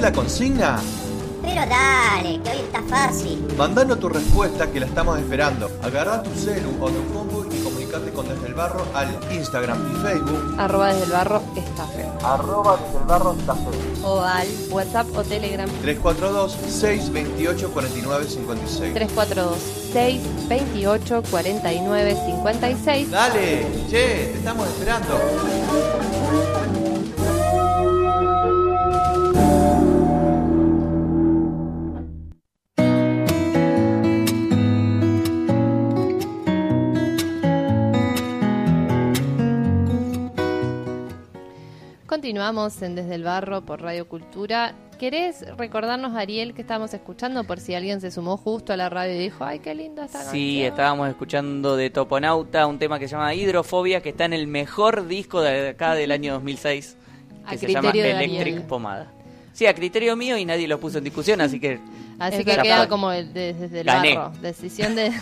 la consigna? Pero dale, que hoy está fácil. Mandanos tu respuesta que la estamos esperando. Agarrá tu celu o tu combo y comunicate con Desde el Barro al Instagram y Facebook. Arroba desde el barro estafe. Arroba Desde el Barro O al WhatsApp o Telegram 342-628-4956. 342 628 49 56. Dale, che, te estamos esperando. Continuamos en Desde el Barro por Radio Cultura. ¿Querés recordarnos, Ariel, que estábamos escuchando por si alguien se sumó justo a la radio y dijo, ay, qué linda esta canción? Sí, estábamos escuchando de Toponauta un tema que se llama Hidrofobia, que está en el mejor disco de acá del año 2006, A que se llama Electric Daniel. Pomada. Sí, a criterio mío y nadie lo puso en discusión, así que... Así que queda como el de- desde el Gané. barro. Decisión de.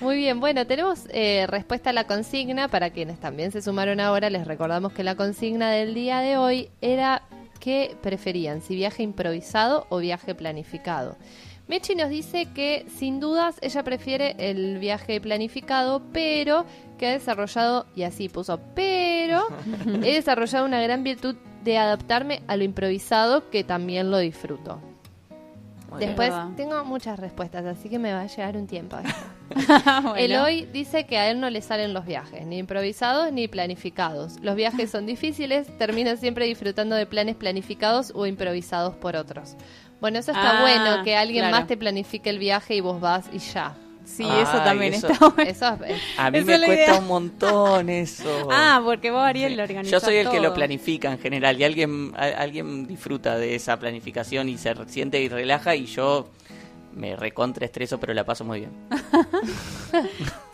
Muy bien, bueno, tenemos eh, respuesta a la consigna. Para quienes también se sumaron ahora, les recordamos que la consigna del día de hoy era qué preferían, si viaje improvisado o viaje planificado. Mechi nos dice que sin dudas ella prefiere el viaje planificado, pero que ha desarrollado, y así puso, pero he desarrollado una gran virtud de adaptarme a lo improvisado que también lo disfruto. Muy Después tengo muchas respuestas, así que me va a llevar un tiempo. Bueno. Eloy dice que a él no le salen los viajes, ni improvisados ni planificados. Los viajes son difíciles, termina siempre disfrutando de planes planificados o improvisados por otros. Bueno, eso está Ah, bueno, que alguien claro. más te planifique el viaje y vos vas y ya. Sí, eso también eso- está bueno. Eso es- A mí Esa me cuesta idea. un montón eso. Ah, porque vos, Ariel, lo organizás Yo soy el que lo todo. planifica en general y alguien, a- alguien disfruta de esa planificación y se siente y relaja y yo me recontra estreso pero la paso muy bien.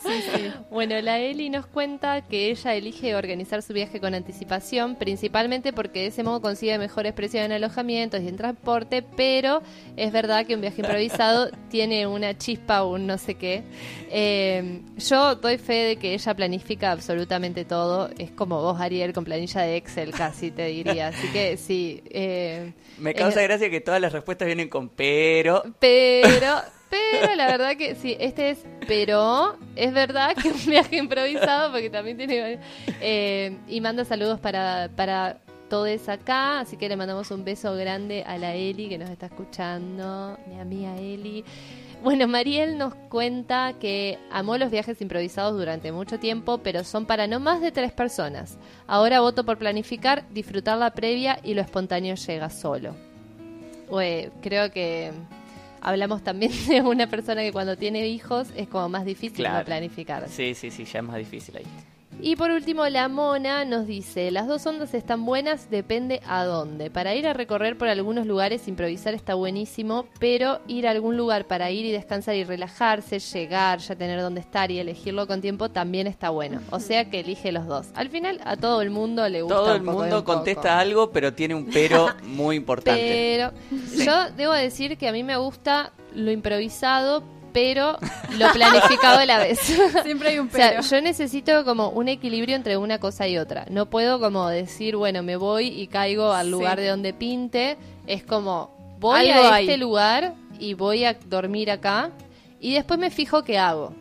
Bueno, la Eli nos cuenta que ella elige organizar su viaje con anticipación, principalmente porque de ese modo consigue mejores precios en alojamientos y en transporte, pero es verdad que un viaje improvisado tiene una chispa o un no sé qué. Eh, yo doy fe de que ella planifica absolutamente todo, es como vos, Ariel, con planilla de Excel casi te diría, así que sí. eh, Me causa es- gracia que todas las respuestas vienen con pero. pero, pero la verdad que sí, este es, pero es verdad que un viaje improvisado porque también tiene... eh, y manda saludos para, para todos acá, así que le mandamos un beso grande a la Eli que nos está escuchando, mi amiga Eli. Bueno, Mariel nos cuenta que amó los viajes improvisados durante mucho tiempo, pero son para no más de tres personas. Ahora voto por planificar, disfrutar la previa y lo espontáneo llega solo. Ue, creo que hablamos también de una persona que cuando tiene hijos es como más difícil Claro. no planificar. Sí, sí, sí, ya es más difícil ahí. Y por último, la mona nos dice, las dos ondas están buenas, depende a dónde. Para ir a recorrer por algunos lugares, improvisar está buenísimo, pero ir a algún lugar para ir y descansar y relajarse, llegar, ya tener dónde estar y elegirlo con tiempo también está bueno. O sea que elige los dos. Al final a todo el mundo le gusta Todo el un poco de mundo poco. contesta algo, pero tiene un pero muy importante. Pero yo debo decir que a mí me gusta lo improvisado, pero lo planificado a la vez. Siempre hay un O sea, pero. yo necesito como un equilibrio entre una cosa y otra. No puedo como decir, bueno, me voy y caigo al Sí. lugar de donde pinte. Es como, voy Algo a hay. este lugar y voy a dormir acá y después me fijo qué hago.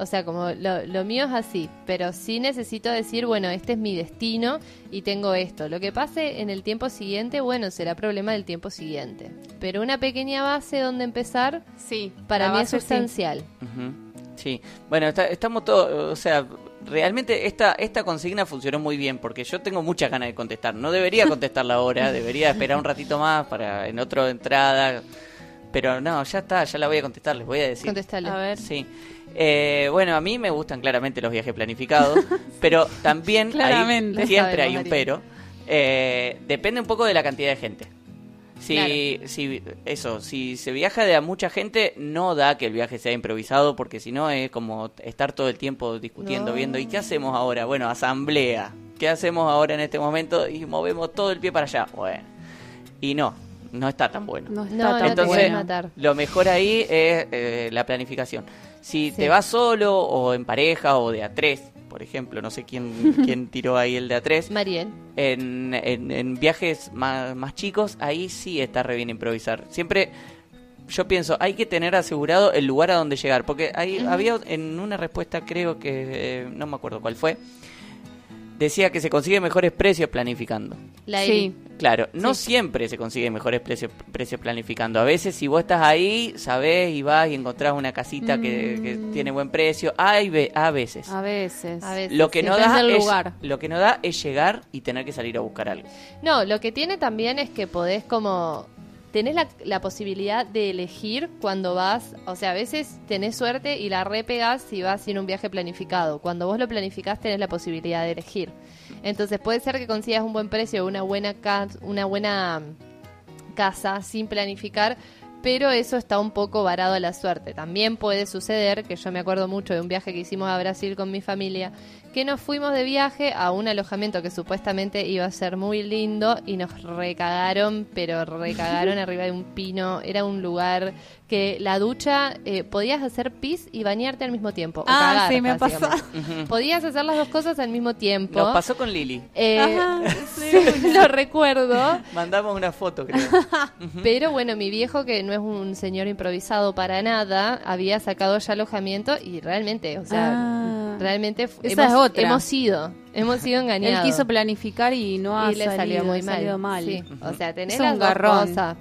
O sea, como lo, lo mío es así, pero sí necesito decir, bueno, este es mi destino y tengo esto. Lo que pase en el tiempo siguiente, bueno, será problema del tiempo siguiente. Pero una pequeña base donde empezar, Sí, para mí es sí. sustancial. Ujú. Sí, bueno, está- estamos todos, o sea, realmente esta, esta consigna funcionó muy bien porque yo tengo muchas ganas de contestar. No debería contestarla ahora, debería esperar un ratito más para en otra entrada. Pero no, ya está, ya la voy a contestar, les voy a decir. Contestale. A ver. Sí. Eh, bueno, a mí me gustan claramente los viajes planificados, pero también hay- siempre hay un pero. Eh, depende un poco de la cantidad de gente. Si, Claro. si eso, si se viaja de a mucha gente, no da que el viaje sea improvisado, porque si no es como estar todo el tiempo discutiendo, No. viendo, ¿y qué hacemos ahora? Bueno, asamblea. ¿Qué hacemos ahora en este momento? Y movemos todo el pie para allá. Bueno, y no, no está tan bueno. No está No, no tan te Entonces, bueno. matar. lo mejor ahí es eh, la planificación. Si Sí. te vas solo o en pareja o de a tres, por ejemplo, no sé quién, quién tiró ahí el de a tres, Mariel. en, en, en viajes más, más chicos, ahí sí está re bien improvisar. Siempre yo pienso, hay que tener asegurado el lugar a donde llegar, porque ahí había en una respuesta, creo que, eh, no me acuerdo cuál fue, decía que se consigue mejores precios planificando. La Sí. Claro, no Sí. siempre se consigue mejores precios, precios planificando. A veces si vos estás ahí, sabés y vas y encontrás una casita que, que Mm. tiene buen precio. Hay ve- a veces. A veces. A veces. Lo que no Depende da del es, lugar. lo que no da es llegar y tener que salir a buscar algo. No, lo que tiene también es que podés como... Tenés la, la posibilidad de elegir cuando vas, o sea, a veces tenés suerte y la repegás si vas sin un viaje planificado. Cuando vos lo planificás tenés la posibilidad de elegir. Entonces puede ser que consigas un buen precio, una buena, una buena casa sin planificar, pero eso está un poco varado a la suerte. También puede suceder, que yo me acuerdo mucho de un viaje que hicimos a Brasil con mi familia, que nos fuimos de viaje a un alojamiento que supuestamente iba a ser muy lindo y nos recagaron, pero recagaron arriba de un pino. Era un lugar que la ducha eh, podías hacer pis y bañarte al mismo tiempo. o Ah, cagar, sí, me. Ujú. Podías hacer las dos cosas al mismo tiempo. Nos pasó con Lili. Eh, Ajá, sí, lo recuerdo. Mandamos una foto, creo. Pero bueno, mi viejo, que no es un señor improvisado para nada, había sacado ya alojamiento y realmente, o sea, Ah. realmente Esa hemos, es otra. hemos sido, hemos sido engañados. Él quiso planificar y no ha y le salido, salió muy mal. Sí, o sea, tenés Es un las dos garrón. cosas.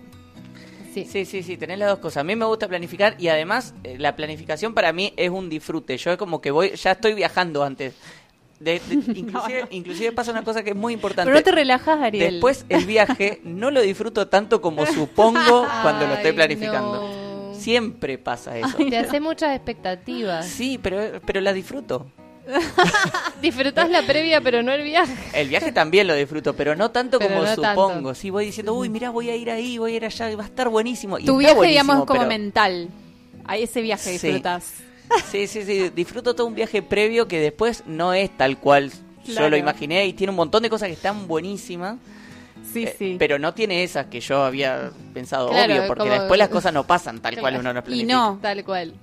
Sí. Sí, sí, sí, tenés las dos cosas. A mí me gusta planificar y además eh, la planificación para mí es un disfrute. Yo es como que voy, ya estoy viajando antes. De- de- inclusive, inclusive pasa una cosa que es muy importante. Pero no te relajas, Ariel. Después el viaje no lo disfruto tanto como supongo cuando lo estoy Ay, planificando. Siempre pasa eso. Te hace muchas expectativas. Sí, pero, pero la disfruto. Disfrutás la previa, pero no el viaje. El viaje también lo disfruto, pero no tanto Pero como no supongo. tanto. Sí, voy diciendo, uy, mira, voy a ir ahí, voy a ir allá, va a estar buenísimo. Y tu viaje, buenísimo, digamos, es como pero- mental. A ese viaje Sí. disfrutas. Sí, sí, sí, disfruto todo un viaje previo que después no es tal cual yo lo imaginé y tiene un montón de cosas que están buenísimas. Sí, eh, sí. Pero no tiene esas que yo había pensado, Claro, obvio, porque como- después las cosas no pasan tal cual uno Y planifica. no. Tal cual.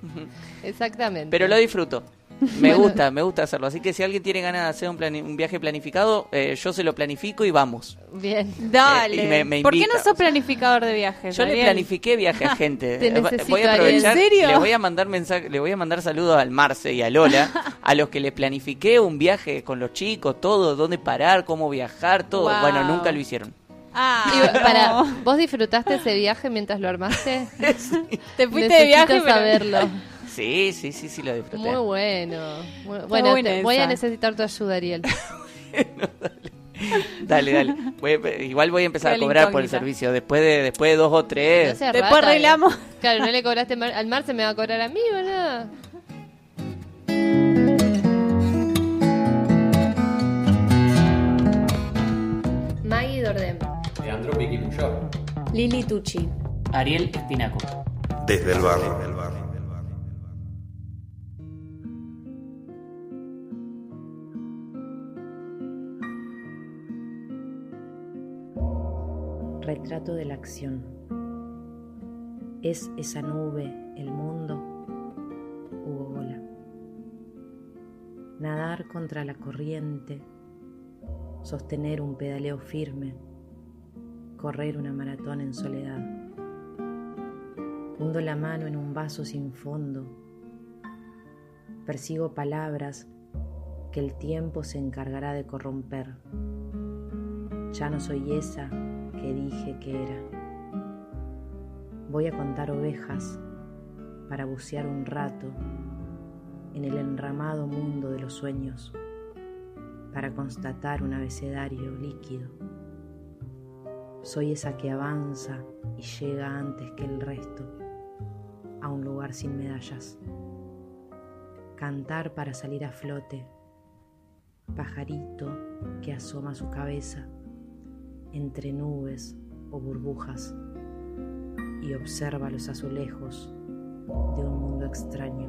Exactamente. Pero lo disfruto. Me gusta, me gusta hacerlo. Así que si alguien tiene ganas de hacer un, plani- un viaje planificado, eh, yo se lo planifico y vamos. Bien. Dale. Eh, y me- me ¿Por qué no sos planificador de viajes? Yo le planifiqué viaje a gente. Te Eh, necesito, voy a aprovechar, ¿En serio? le voy a mandar mensaje, le voy a mandar saludos al Marce y a Lola, a los que le planifiqué un viaje con los chicos, todo, dónde parar, cómo viajar, todo. Wow. Bueno, nunca lo hicieron. Ah, Y, no. para, ¿Vos disfrutaste ese viaje mientras lo armaste? Te fuiste de viaje, Necesito pero-. Sí, sí, sí, sí lo disfruté. Muy bueno. Muy- bueno, buena te- voy a necesitar tu ayuda, Ariel. Dale, dale. Voy a- igual voy a empezar a cobrar por el servicio después de después de dos o tres. Después rata, arreglamos. eh. Claro, no le cobraste mar- al mar, se me va a cobrar a mí, ¿verdad? Maggie Dordem. Leandro Puyol. Lili Tucci. Ariel Espinaco. Desde el barrio. Retrato de la acción. ¿Es esa nube el mundo? Hugo Gola. Nadar contra la corriente, sostener un pedaleo firme, correr una maratón en soledad. Hundo la mano en un vaso sin fondo, persigo palabras que el tiempo se encargará de corromper. Ya no soy esa que dije que era. Voy a contar ovejas para bucear un rato en el enramado mundo de los sueños, para constatar un abecedario líquido. Soy esa que avanza y llega antes que el resto a un lugar sin medallas. Cantar para salir a flote, pajarito que asoma su cabeza entre nubes o burbujas y observa los azulejos de un mundo extraño.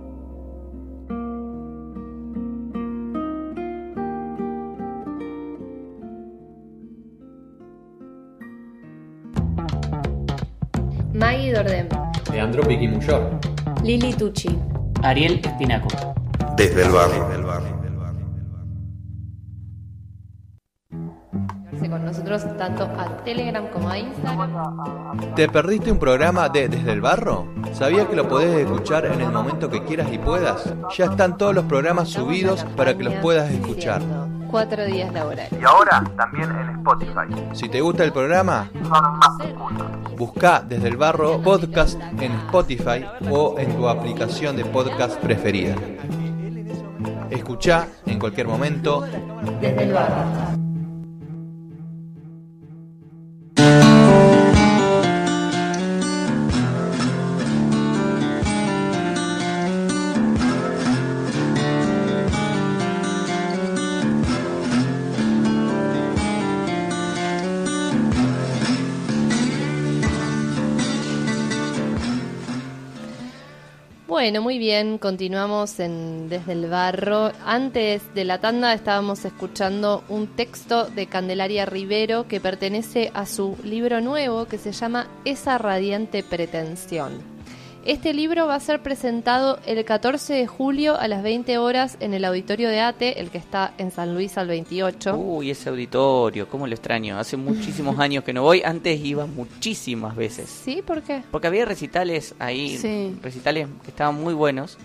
Maggie Dordem. Leandro Vicky Puyol. Lili Tucci. Ariel Espinaco. Desde el barrio. Con Telegram como a Instagram. ¿Te perdiste un programa de Desde el Barro? ¿Sabías que lo podés escuchar en el momento que quieras y puedas? Ya están todos los programas subidos para que los puedas escuchar. Cuatro días laborales. Y ahora también en Spotify. Si te gusta el programa, busca Desde el Barro Podcast en Spotify o en tu aplicación de podcast preferida. Escucha en cualquier momento Desde el barro. Bueno, muy bien, continuamos en Desde el Barro. Antes de la tanda estábamos escuchando un texto de Candelaria Rivero que pertenece a su libro nuevo que se llama Esa radiante pretensión. Este libro va a ser presentado el 14 de julio a las 20 horas en el auditorio de ATE, el que está en San Luis al 28. Uy, ese auditorio, cómo lo extraño. Hace muchísimos años que no voy. Antes iba muchísimas veces. ¿Sí? ¿Por qué? Porque había recitales ahí, Sí. recitales que estaban muy buenos.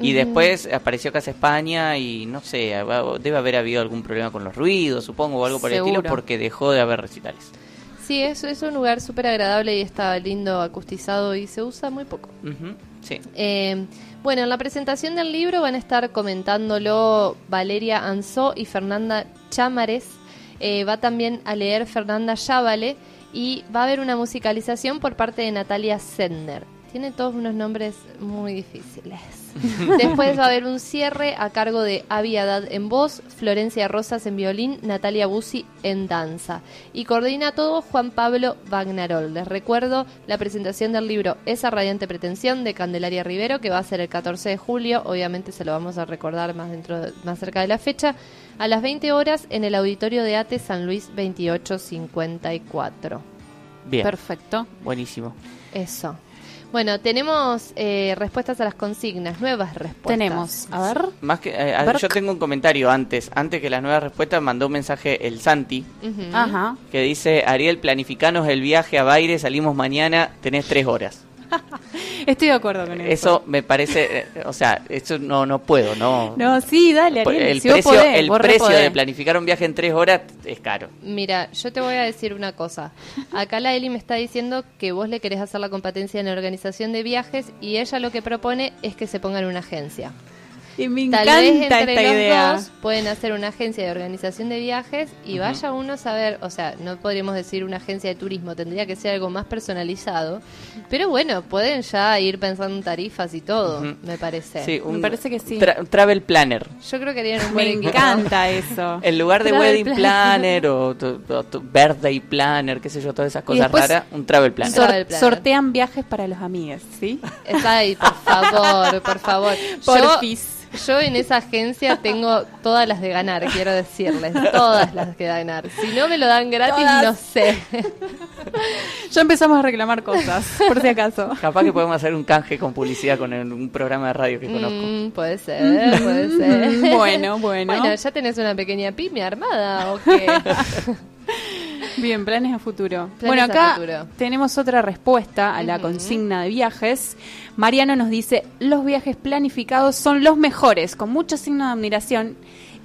Y después apareció Casa España y no sé, debe haber habido algún problema con los ruidos, supongo, o algo por el estilo, porque dejó de haber recitales. Sí, es, es un lugar súper agradable y está lindo acustizado y se usa muy poco. Sí. Eh, bueno, en la presentación del libro van a estar comentándolo Valeria Anzó y Fernanda Chámares. Eh, va también a leer Fernanda Yávale y va a haber una musicalización por parte de Natalia Sender. Tiene todos unos nombres muy difíciles. Después va a haber un cierre a cargo de Avi Haddad en voz, Florencia Rosas en violín, Natalia Busi en danza. Y coordina todo Juan Pablo Bagnarol. Les recuerdo la presentación del libro Esa radiante pretensión de Candelaria Rivero, que va a ser el 14 de julio. Obviamente se lo vamos a recordar más, dentro, más cerca de la fecha. A las 20 horas en el auditorio de ATE San Luis 2854. Bien. Perfecto. Buenísimo. Eso. Bueno, tenemos eh, respuestas a las consignas, nuevas respuestas. Tenemos, a ver. Más que, eh, yo tengo un comentario antes. Antes que las nuevas respuestas, mandó un mensaje el Santi. Ajá. Que dice, Ariel, planificanos el viaje a Baire, salimos mañana, tenés tres horas. Estoy de acuerdo con eso. Eso me parece, eh, o sea, eso no, no puedo, no. No, sí, dale, Ariel. el si vos precio, podés, el precio de planificar un viaje en tres horas es caro. Mira, yo te voy a decir una cosa. Acá la Eli me está diciendo que vos le querés hacer la competencia en la organización de viajes y ella lo que propone es que se pongan una agencia. Y me Tal encanta vez entre esta los idea. dos pueden hacer una agencia de organización de viajes y vaya uno a saber, o sea, no podríamos decir una agencia de turismo, tendría que ser algo más personalizado, pero bueno, pueden ya ir pensando en tarifas y todo, me parece. Sí, un parece que sí. tra- travel planner. Yo creo que harían un buen Me equipo. encanta eso. En lugar de Travel wedding planner. planner o tu, birthday planner, qué sé yo, todas esas cosas raras, un travel planner. Sor- Travel planner. sortean viajes para los amigos, ¿sí? Está ahí, por favor, por favor. Porfis. Yo, yo en esa agencia tengo todas las de ganar, quiero decirles. Todas las de ganar. Si no me lo dan gratis, Todas. no sé. Ya empezamos a reclamar cosas, por si acaso. Capaz que podemos hacer un canje con publicidad con el- un programa de radio que conozco. Mm, puede ser, puede ser. Mm, bueno, bueno. Bueno, ya tenés una pequeña pyme armada, ¿o qué? Bien, planes a futuro. Planes bueno, acá futuro. tenemos otra respuesta a la consigna de viajes. Mariano nos dice, los viajes planificados son los mejores, con mucho signo de admiración.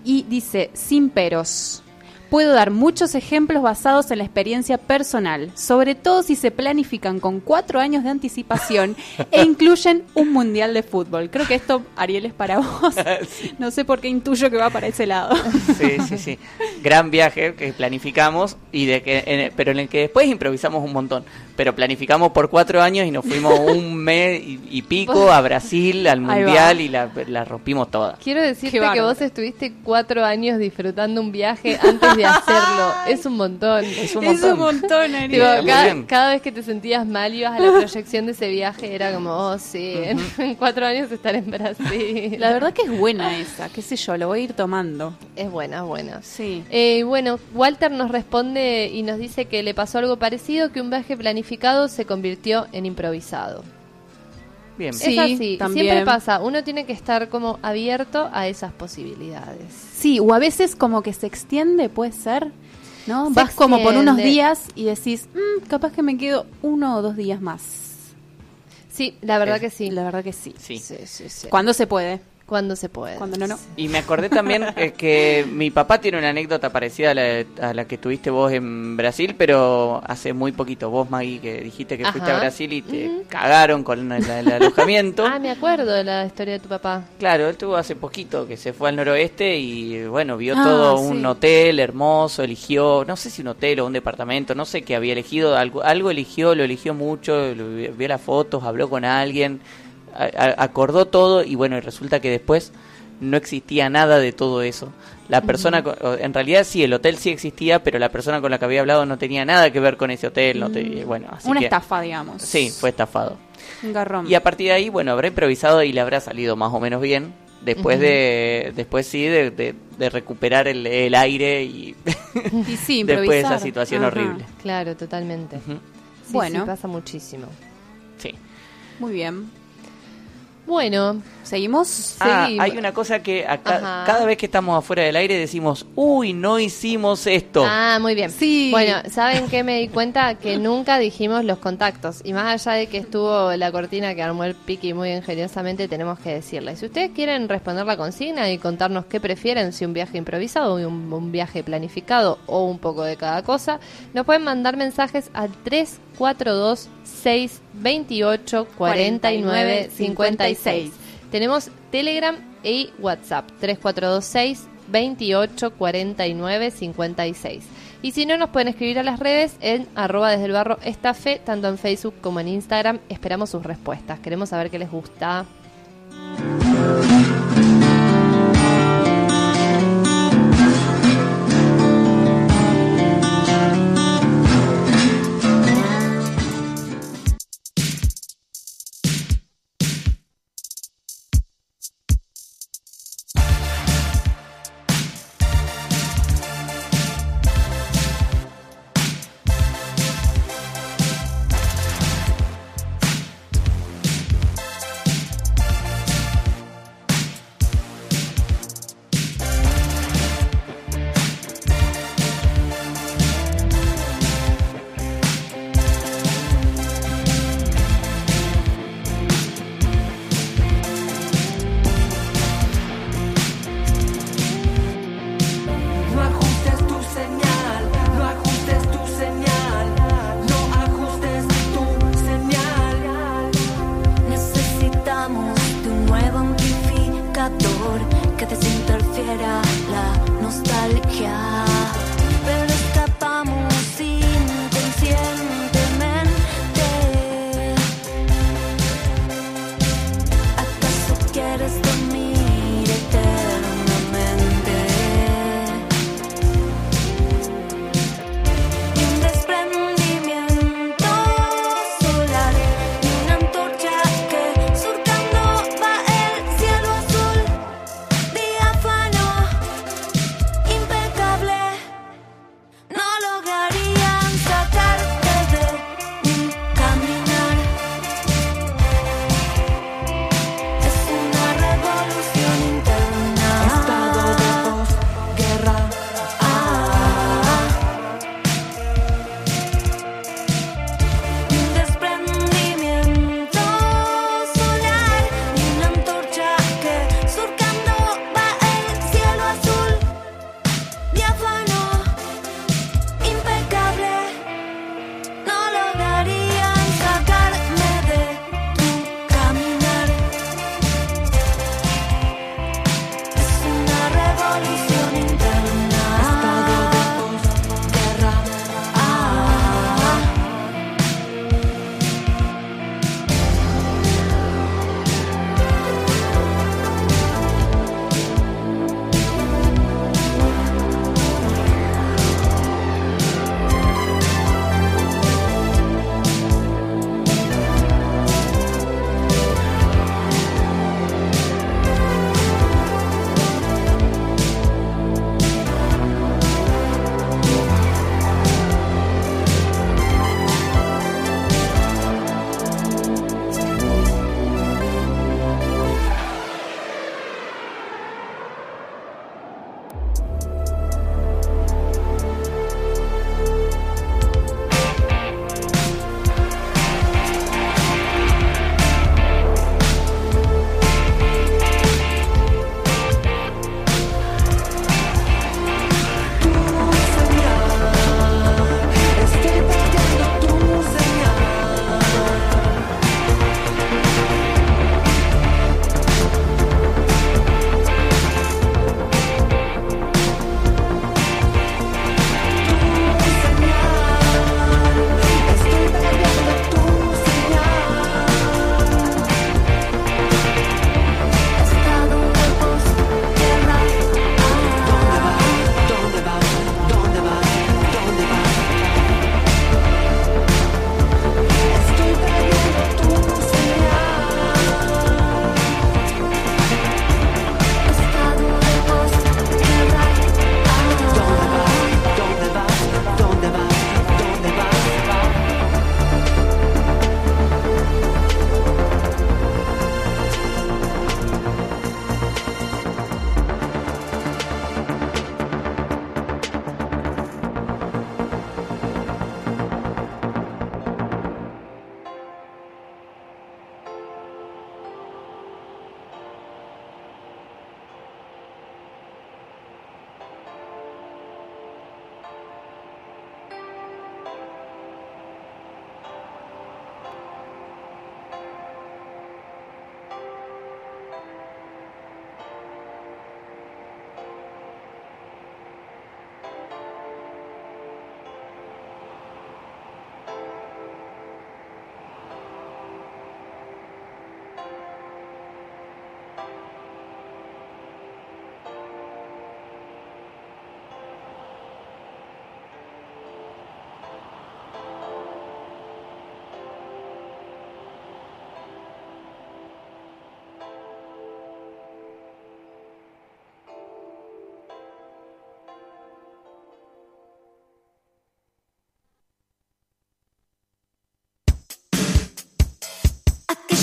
Y dice, sin peros. Puedo dar muchos ejemplos basados en la experiencia personal, sobre todo si se planifican con cuatro años de anticipación e incluyen un mundial de fútbol. Creo que esto, Ariel, es para vos. No sé por qué intuyo que va para ese lado. Sí, sí, sí. Gran viaje que planificamos y de que, en- pero en el que después improvisamos un montón. Pero planificamos por cuatro años y nos fuimos un mes y, y pico a Brasil, al mundial y la, la rompimos toda. Quiero decirte que vos estuviste cuatro años disfrutando un viaje antes de hacerlo. Es un montón. Es un Es montón. un montón, Ariel. Tipo, Está muy cada, vez que te sentías mal ibas a la proyección de ese viaje, era como, oh sí, en, en cuatro años estar en Brasil. La verdad que es buena esa, qué sé yo, lo voy a ir tomando. Es buena, buena. Sí. Eh, bueno, Walter nos responde y nos dice que le pasó algo parecido, que un viaje planificado se convirtió en improvisado. Bien. Sí. es así, también. siempre pasa, uno tiene que estar como abierto a esas posibilidades. Sí, o a veces como que se extiende, puede ser, ¿no? Se Vas como por unos días y decís, "Mm, capaz que me quedo uno o dos días más. Sí, la verdad Es- que sí. La verdad que sí. Sí. Sí, sí, sí. Cuando se puede, Cuando se puede. cuando no, no. Y me acordé también eh, que mi papá tiene una anécdota parecida a la, a la que tuviste vos en Brasil, pero hace muy poquito. Vos, Maggie, que dijiste que fuiste a Brasil y te cagaron con el, el alojamiento. Ah, me acuerdo de la historia de tu papá. Claro, él estuvo hace poquito que se fue al noroeste y bueno, vio Ah, todo sí. un hotel hermoso, eligió, no sé si un hotel o un departamento, no sé qué había elegido, algo, algo eligió, lo eligió mucho, lo vi- vio las fotos, habló con alguien, a- acordó todo y bueno, y resulta que después no existía nada de todo eso. La persona, co- o- en realidad sí, el hotel sí existía, pero la persona con la que había hablado no tenía nada que ver con ese hotel, no te- bueno, así Mm. Una que- estafa, digamos. Sí, fue estafado. Un garrón. Y a partir de ahí, bueno, habrá improvisado y le habrá salido más o menos bien. Después de, después sí, de, de- de recuperar el, el aire y Y sí, después de esa situación Ajá. horrible. Claro, totalmente. Sí, Bueno. sí, pasa muchísimo. Sí. Muy bien. Bueno, ¿Seguimos? Ah, Seguimos. hay una cosa que acá- Ajá. cada vez que estamos afuera del aire decimos, uy, no hicimos esto. Ah, muy bien. Sí. Bueno, ¿saben qué me di cuenta? Que nunca dijimos los contactos. Y más allá de que estuvo la cortina que armó el Piqui muy ingeniosamente, tenemos que decirle. Si ustedes quieren responder la consigna y contarnos qué prefieren, si un viaje improvisado o un, un viaje planificado o un poco de cada cosa, nos pueden mandar mensajes al 342 628 49 56. Tenemos Telegram y WhatsApp 3426 28 49 56. Y si no, nos pueden escribir a las redes en arroba desde el barro estafe, tanto en Facebook como en Instagram. Esperamos sus respuestas. Queremos saber qué les gusta.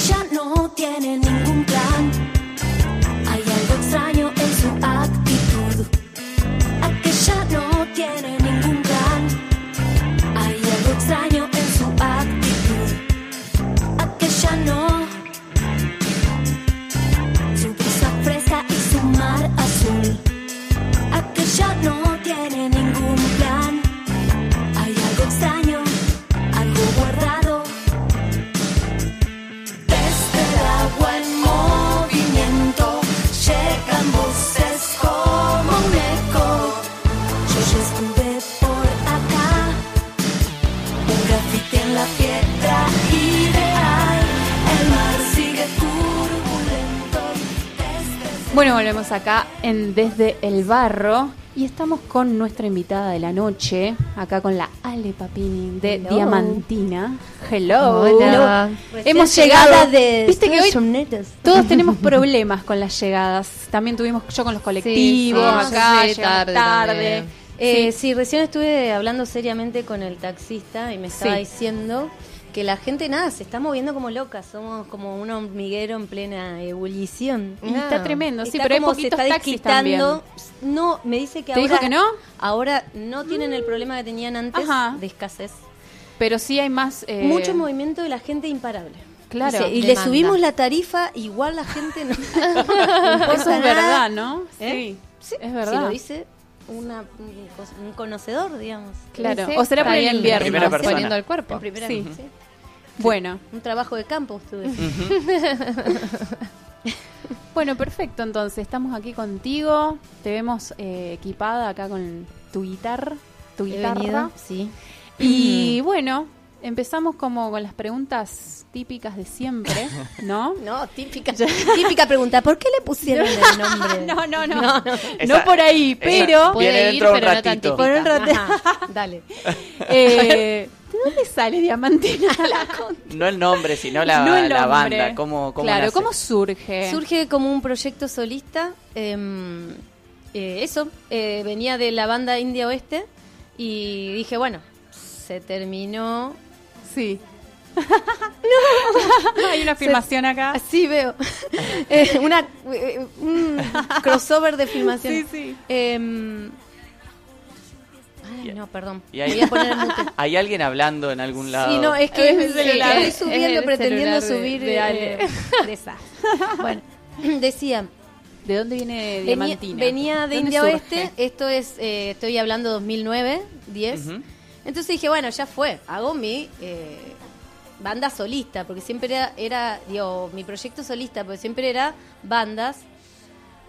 ya no tiene ni acá en Desde el Barro y estamos con nuestra invitada de la noche, acá con la Ale Papini de Hello. Diamantina. Hello. Hola. Hemos llegado de Viste que hoy todos tenemos problemas con las llegadas. También tuvimos yo con los colectivos, sí, acá sí, tarde tarde. Eh, Sí. sí. recién estuve hablando seriamente con el taxista y me estaba diciendo que la gente, nada, se está moviendo como loca. Somos como un hormiguero en plena ebullición. Y está tremendo, sí, Está pero hay como se poquitos está taxis desquitando. No, me dice que ¿Te ahora... dijo que no? Ahora no tienen el problema que tenían antes Ajá. de escasez. Pero sí hay más... eh, Mucho movimiento de la gente imparable. Claro. Dice, y le subimos la tarifa, igual la gente no. Eso es verdad, ¿no? ¿Eh? Sí, es Si verdad. lo dice una, un, conocedor, digamos. Claro. Sí, O será por el invierno. Poniendo el cuerpo. En primera, Sí. sí. Bueno. Un trabajo de campo estuve. Bueno, perfecto. Entonces, estamos aquí contigo. Te vemos eh, equipada acá con tu guitarra. Tu guitarra. venido, sí. Y bueno, empezamos como con las preguntas típicas de siempre, ¿no? No, típica, típica pregunta. ¿Por qué le pusieron el nombre? No, no, no. no. no por ahí, pero... viene dentro de un ratito. Por un rato. Ajá. Dale. Eh, ¿De dónde sale Diamantina? No el nombre, sino la, No la banda. ¿Cómo, cómo claro, nace? ¿cómo surge? Surge como un proyecto solista. em, eh, eso, eh, venía de la banda India Oeste y dije, bueno, se terminó. Sí. Hay una filmación acá. Así veo. Eh, una, eh, un crossover de filmación. Sí, sí. Em, ay, no, perdón. Y hay, Voy a poner el mute. ¿Hay alguien hablando en algún lado? Sí, no, es que Es celular. estoy Es subiendo, el pretendiendo de- subir de eh, Ale. de esa. Bueno, decía, ¿De dónde viene venía, Diamantina? venía de ¿Dónde India surge? Oeste, esto es, eh, estoy hablando 2009, 10. Ujú. Entonces dije, bueno, ya fue, hago mi eh, banda solista, porque siempre era, era, digo, mi proyecto solista, porque siempre era bandas.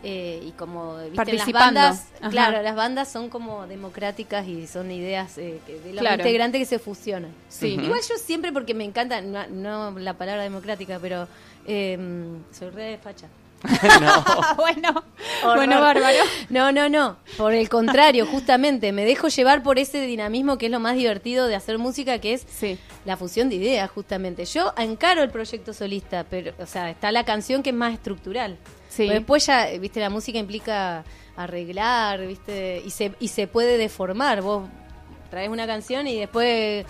Eh, y como viste, las Participando. bandas, Ajá. claro, las bandas son como democráticas y son ideas eh, que de los Claro. integrantes que se fusionan. Sí. Igual yo siempre, porque me encanta, no, no la palabra democrática, pero eh, soy re facha. bueno, Horror. bueno, bárbaro. No, no, no. Por el contrario, justamente, me dejo llevar por ese dinamismo que es lo más divertido de hacer música, que es Sí. la fusión de ideas, justamente. Yo encaro el proyecto solista, pero, o sea, está la canción que es más estructural. Sí. Después ya, viste, la música implica arreglar, viste, y se, y se puede deformar. Vos traes una canción y después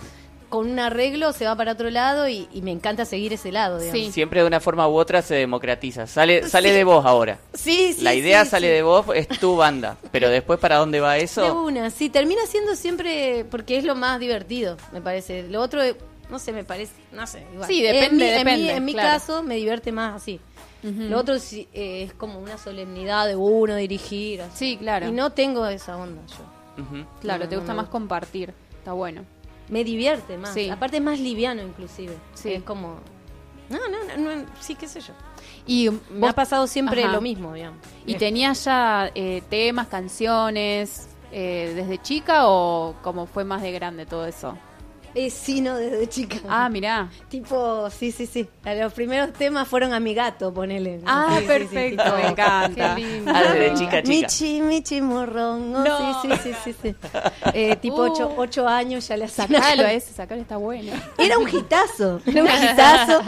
con un arreglo se va para otro lado y, y me encanta seguir ese lado, digamos. Siempre de una forma u otra se democratiza. Sale, sale de vos ahora. Sí, sí, La idea sí, sale sí. de vos, es tu banda. Pero después, ¿para dónde va De eso? una, sí, termina siendo siempre porque es lo más divertido, me parece. Lo otro, no sé, me parece, no sé, igual. Sí, depende, En mi, en depende, mi- en mi claro. caso me divierte más así. Lo otro sí, eh, es como una solemnidad de uno dirigir. así. Sí, claro. Y no tengo esa onda yo. Claro, No, te gusta más gusta. compartir. Está bueno. Me divierte más. Sí. Aparte es más liviano inclusive. Sí. Es como... No, no, no, no, sí, qué sé yo. Y Me ha pasado siempre Ajá. lo mismo, digamos. ¿Y tenías ya eh, temas, canciones eh, desde chica o como fue más de grande todo eso? Eh, sí, no, desde chica. Ah, mirá. Tipo, sí, sí, sí. Los primeros temas fueron a mi gato, ponele. ¿no? Ah, Sí, sí, sí, perfecto, tipo- me encanta. Qué lindo. Ah, desde chica, chica. Michi, Michi morrón. No, No. Sí, sí, sí, sí. sí. Eh, tipo Uh. ocho, ocho años ya le hacen Sacalo a ese, sacalo, está bueno. Era un hitazo, era un hitazo.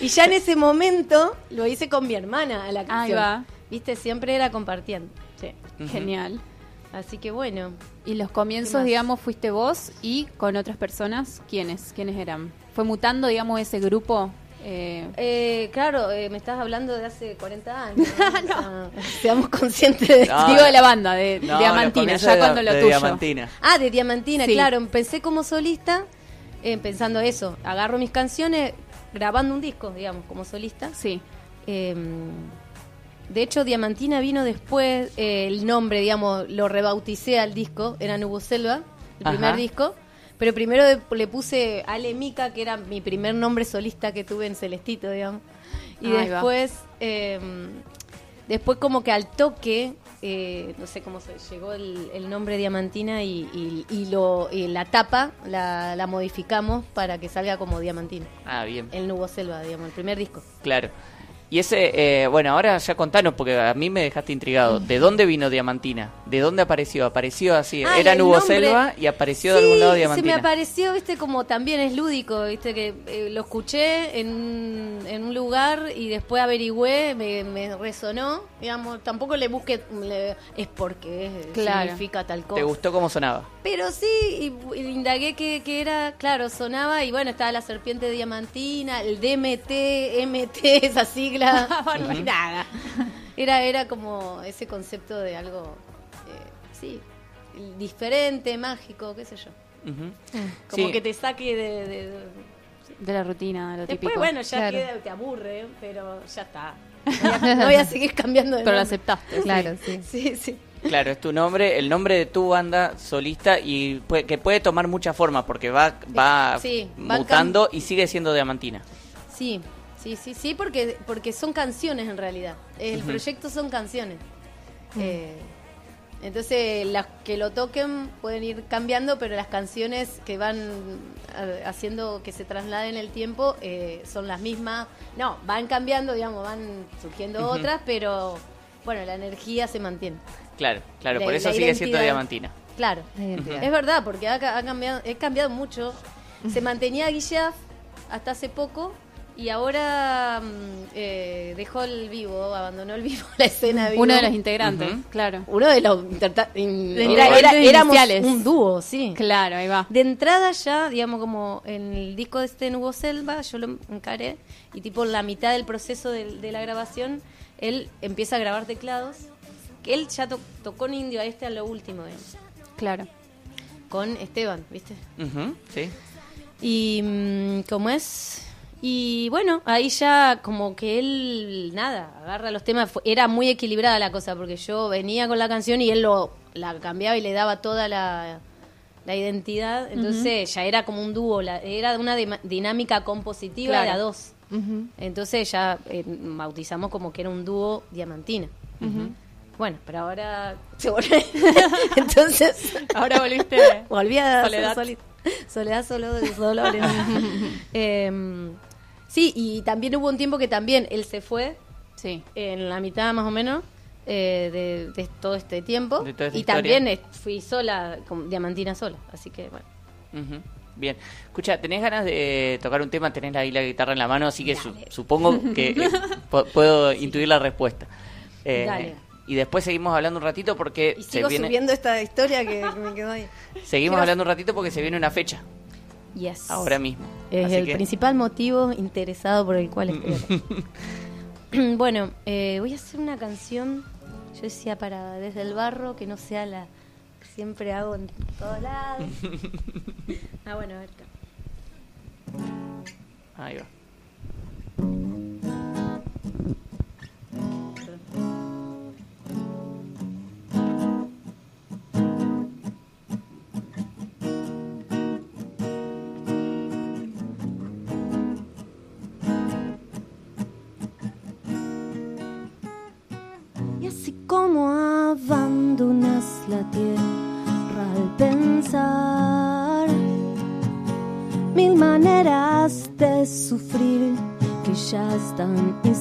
y ya en ese momento lo hice con mi hermana a la canción. va. Viste, siempre era compartiendo. Sí. Genial. Así que bueno. Y los ¿Qué comienzos, digamos, fuiste vos y con otras personas, ¿quiénes? ¿Quiénes eran? ¿Fue mutando, digamos, ese grupo Eh, Eh, claro, eh, me estás hablando de hace 40 años. ¿no? Seamos conscientes de No, digo de la banda, de No, Diamantina, ya de- cuando lo de tuyo. Diamantina. Ah, de Diamantina, Sí. claro. Empecé como solista, eh, pensando eso. Agarro mis canciones, grabando un disco, digamos, como solista. Sí. De hecho, Diamantina vino después, eh, el nombre, digamos, lo rebauticé al disco, era Nubo Selva, el primer disco. Pero primero de- le puse Ale Mica, que era mi primer nombre solista que tuve en Celestito, digamos. Y Ahí después, eh, después como que al toque, eh, no sé cómo se llegó el, el nombre Diamantina y, y- y lo, y la tapa la, la modificamos para que salga como Diamantina. Ah, bien. El Nubo Selva, digamos, el primer disco. Claro. Y ese, eh, bueno, ahora ya contanos, porque a mí me dejaste intrigado. ¿De dónde vino Diamantina? ¿De dónde apareció? Apareció así, Ah, era Nubo nombre- Selva y apareció de algún lado se me Diamantina. apareció, viste, como también es lúdico, viste, que eh, lo escuché en, un- en un lugar y después averigüé, me, me resonó, digamos, tampoco le busqué, le- es porque Claro. significa tal cosa. ¿Te gustó cómo sonaba? Pero sí, y, y indagué que, que era, claro, sonaba y bueno, estaba la serpiente diamantina, el DMT, MT, esa sigla, nada. Era, era como ese concepto de algo, eh, sí, diferente, mágico, qué sé yo. Como Sí. que te saque de... de- de- De la rutina, de lo Después, típico. bueno, ya Claro. queda, te aburre, pero ya está. No voy a, voy a seguir cambiando de Pero lo aceptaste. Claro, sí. Sí, sí. Claro, es tu nombre, el nombre de tu banda solista y puede- que puede tomar muchas formas porque va, va Sí, va mutando y sigue siendo Diamantina. Sí, sí, sí, sí, porque, porque son canciones en realidad. El proyecto son canciones. Eh, entonces, las que lo toquen pueden ir cambiando, pero las canciones que van haciendo que se trasladen el tiempo eh, son las mismas. No, van cambiando, digamos, van surgiendo otras, pero bueno, la energía se mantiene. Claro, claro, La- por eso sigue siendo. Diamantina. Claro, es verdad, porque ha cambiado, he cambiado mucho. Se mantenía Guillaf hasta hace poco y ahora mm, eh, dejó el vivo, abandonó el vivo, la escena vivo. Uno de los integrantes, claro. Uno de los interta- in- era- era- éramos iniciales. un dúo, sí. Claro, ahí va. De entrada ya, digamos, como en el disco de este Nubo Selva, yo lo encaré y tipo en la mitad del proceso de, de la grabación, él empieza a grabar teclados, que él ya to- tocó en Indio a este a lo último, digamos, Claro. con Esteban, ¿viste? Sí. Y mm, como es... Y bueno, ahí ya como que él, nada, agarra los temas. Era muy equilibrada la cosa, porque yo venía con la canción y él lo la cambiaba y le daba toda la, la identidad. Entonces ya era como un dúo, la- era una dinámica compositiva de a Claro. dos. Entonces ya eh, bautizamos como que era un dúo diamantina. Bueno, pero ahora se volvió. Entonces, Ahora volviste. volví a Soledad. Soledad solo de dolores. Em, sí, y también hubo un tiempo que también él se fue, Sí. en la mitad más o menos, eh, de, de todo este tiempo. De toda esta y historia. también fui sola, con diamantina sola. Así que bueno. Ujú, Bien. Escucha, ¿tenés ganas de tocar un tema? Tenés ahí la guitarra en la mano, así que su- supongo que eh, pu- puedo intuir la respuesta. Eh, Dale. Y después seguimos hablando un ratito porque Y se sigo viene, subiendo esta historia que, que me quedó ahí. seguimos Quiero- hablando un ratito porque se viene una fecha Yes. ahora mismo. Es Así el que- principal motivo interesado por el cual estoy acá. bueno, eh, voy a hacer una canción, yo decía, para Desde el Barro, que no sea la que siempre hago en todos lados. ah, bueno, a ver acá. Ahí va. Ya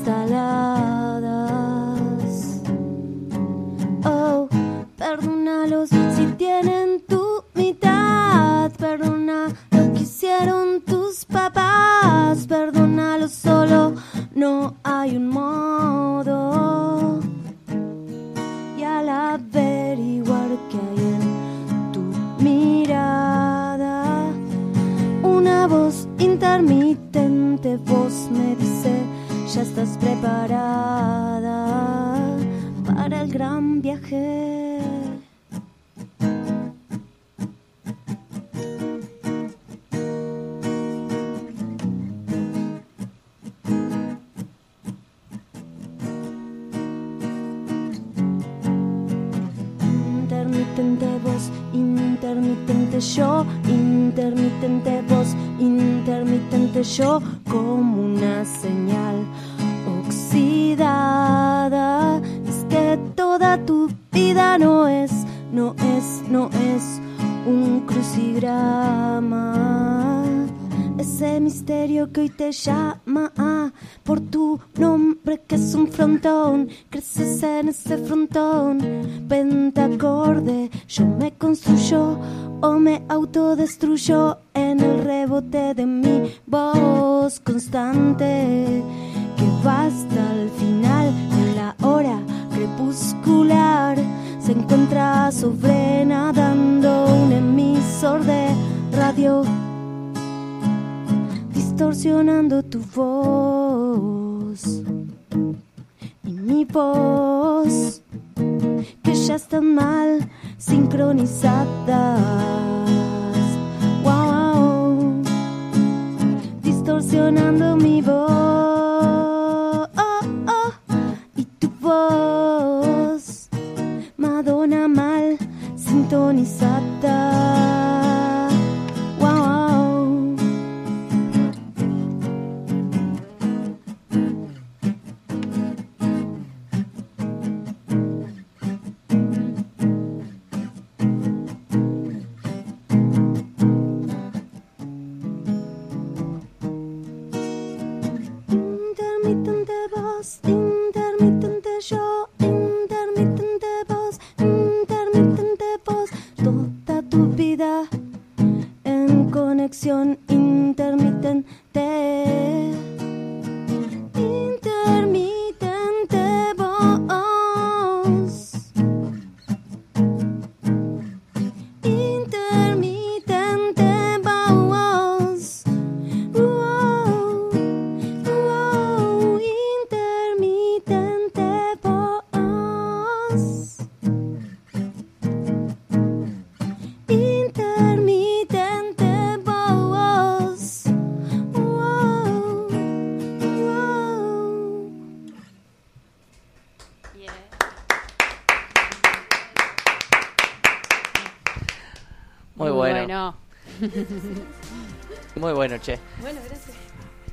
bueno, che. Bueno, gracias.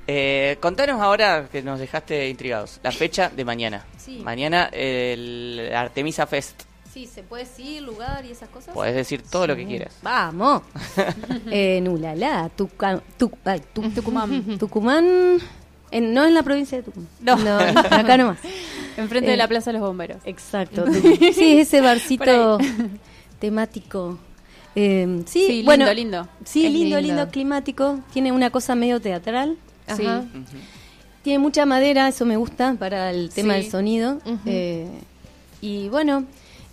Eh, contanos ahora que nos dejaste intrigados. La fecha de mañana. Sí. Mañana el Artemisa Fest. Sí, ¿se puede decir lugar y esas cosas? Puedes decir todo lo que quieras. Vamos. en ay, Tu- Tucumán. Tucumán. en- no en la provincia de Tucumán. No. acá nomás. Enfrente Eh, de la Plaza de los Bomberos. Exacto. Sí, ese barcito temático. Eh, sí, Sí, lindo, bueno, lindo. Sí, lindo, lindo. lindo, climático. Tiene una cosa medio teatral. Sí. Tiene mucha madera, eso me gusta para el tema Sí. del sonido. Eh, y bueno,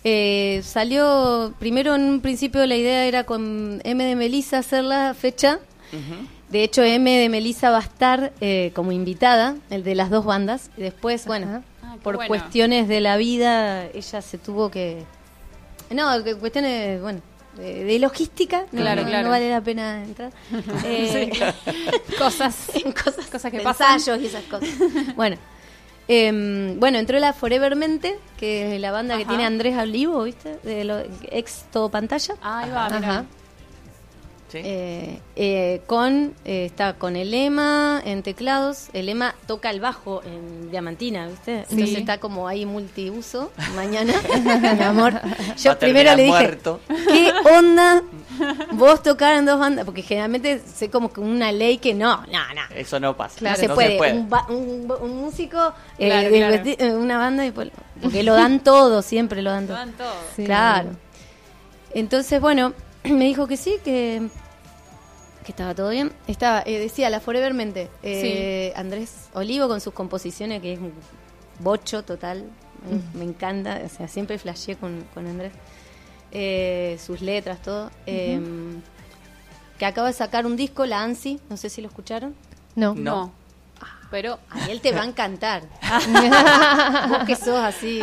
eh, salió, primero en un principio la idea era con M de Melissa hacer la fecha. De hecho, M de Melissa va a estar eh, como invitada, el de las dos bandas. Y después, bueno, Ah, por bueno. cuestiones de la vida, ella se tuvo que... No, cuestiones, bueno, de, de logística. no- Claro, no, claro. no vale la pena entrar. Eh. Cosas. cosas, Cosas que pasan. y esas cosas. bueno, em, bueno, entró la Forever Mente, que es la banda que Ajá. tiene Andrés Olivo, ¿viste? De lo, ex todo pantalla. Ahí va, mira. Eh, eh, con eh, está con el Ema en teclados, el Ema toca el bajo en diamantina, ¿viste? Sí. Entonces está como ahí multiuso. Mañana, mi amor, yo primero le dije, muerto. ¿qué onda vos tocar en dos bandas? Porque generalmente sé como que una ley que no, no, no. Eso no pasa. no se puede. Un, ba- un- un músico, Claro, claro. una banda, y pues- porque lo dan todo, siempre lo dan Lo todo. dan todo. Sí. Claro. Entonces, bueno, me dijo que sí, que, que estaba todo bien. Estaba, eh, decía la Forever Mente, eh, Andrés Olivo con sus composiciones, que es un bocho total. Me, me encanta, o sea, siempre flasheé con, con Andrés. Eh, sus letras, todo. Eh, que acaba de sacar un disco, la ANSI, no sé si lo escucharon. No. No. Pero A él te va a encantar. Vos que sos así.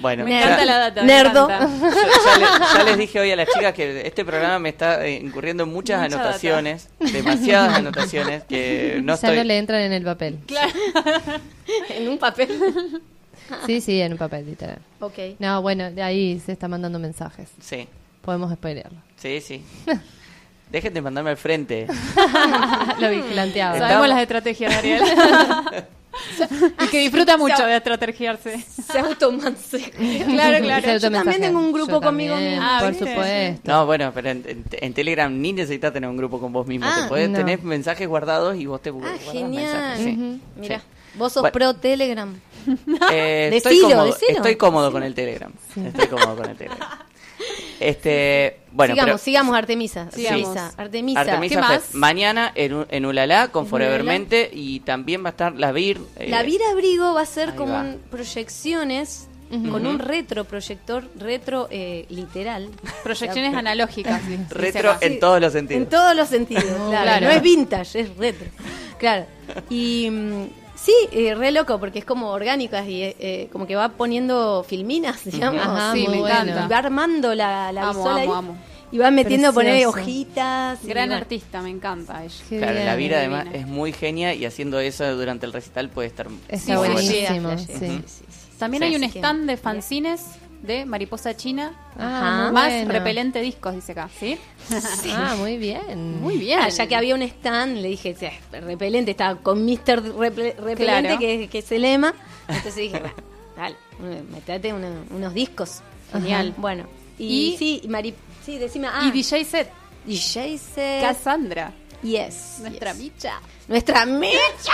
Bueno, Me ya- encanta la data. Nerdo. Yo ya, le- ya les dije hoy a las chicas que este programa me está eh, incurriendo en muchas Mucha anotaciones, demasiadas anotaciones que no ya estoy. no le entran en el papel. en un papel. Sí, sí, en un papel, literal. Ok. No, bueno, de ahí se está mandando mensajes. Sí, Podemos spoilearlo. sí, sí. Dejen de mandarme al frente. Lo vigilanteaba. Sabemos las estrategias Ariel. y que disfruta mucho de estrategiarse. Se automanse. Claro, claro. Yo también tengo un grupo Yo conmigo también, mismo. Ah, por ¿viste? supuesto. No, bueno, pero en, en- en Telegram ni necesitas tener un grupo con vos mismo. Ah, te podés no. tener mensajes guardados y vos te Ah, genial. mensajes. sí. Ujú. Mira, Sí. vos sos Bueno. pro Telegram. Eh, Decilo, estoy cómodo, decilo. estoy cómodo con el Telegram. Estoy cómodo con el Telegram. Este, bueno, sigamos, pero- sigamos, Artemisa. Sí. Artemisa. Artemisa. Artemisa ¿Qué más? Fest. Mañana en, U- en Ulala con En Forevermente y también va a estar la Vir. eh, La Vira Abrigo va a ser como un proyecciones con un retroproyector, retro eh, literal. Proyecciones analógicas. dice retro en todos los sentidos. En todos los sentidos, claro. claro. No es vintage, es retro. Claro. Y mm, sí, eh, re loco, porque es como orgánicas y eh, eh, como que va poniendo filminas, digamos. Ajá, Sí, me bueno. encanta. Y va armando la, la Amo, ahí. Y va metiendo, poner hojitas. Gran artista, me encanta ella. Qué Claro, bien. la Vira además es muy genia y haciendo eso durante el recital puede estar Está buenísimo. sí. Ujú. Sí, sí. También Sí, hay un stand de fanzines de Mariposa China. Ah, muy más bueno. repelente discos, dice acá. ¿Sí? Ah, muy bien. Muy bien. Ah, ya que había un stand, le dije, "Sí, repelente, estaba con Mr. Repe- Repelente, Claro. que, que es el lema. Entonces dije, "Bueno, dale, metete una- unos discos. Genial. Bueno, y, Y- sí, y Mari, sí, decime, ah, Y DJ Set. DJ set. Cassandra. Yes. Nuestra yes. Micha. Nuestra Micha.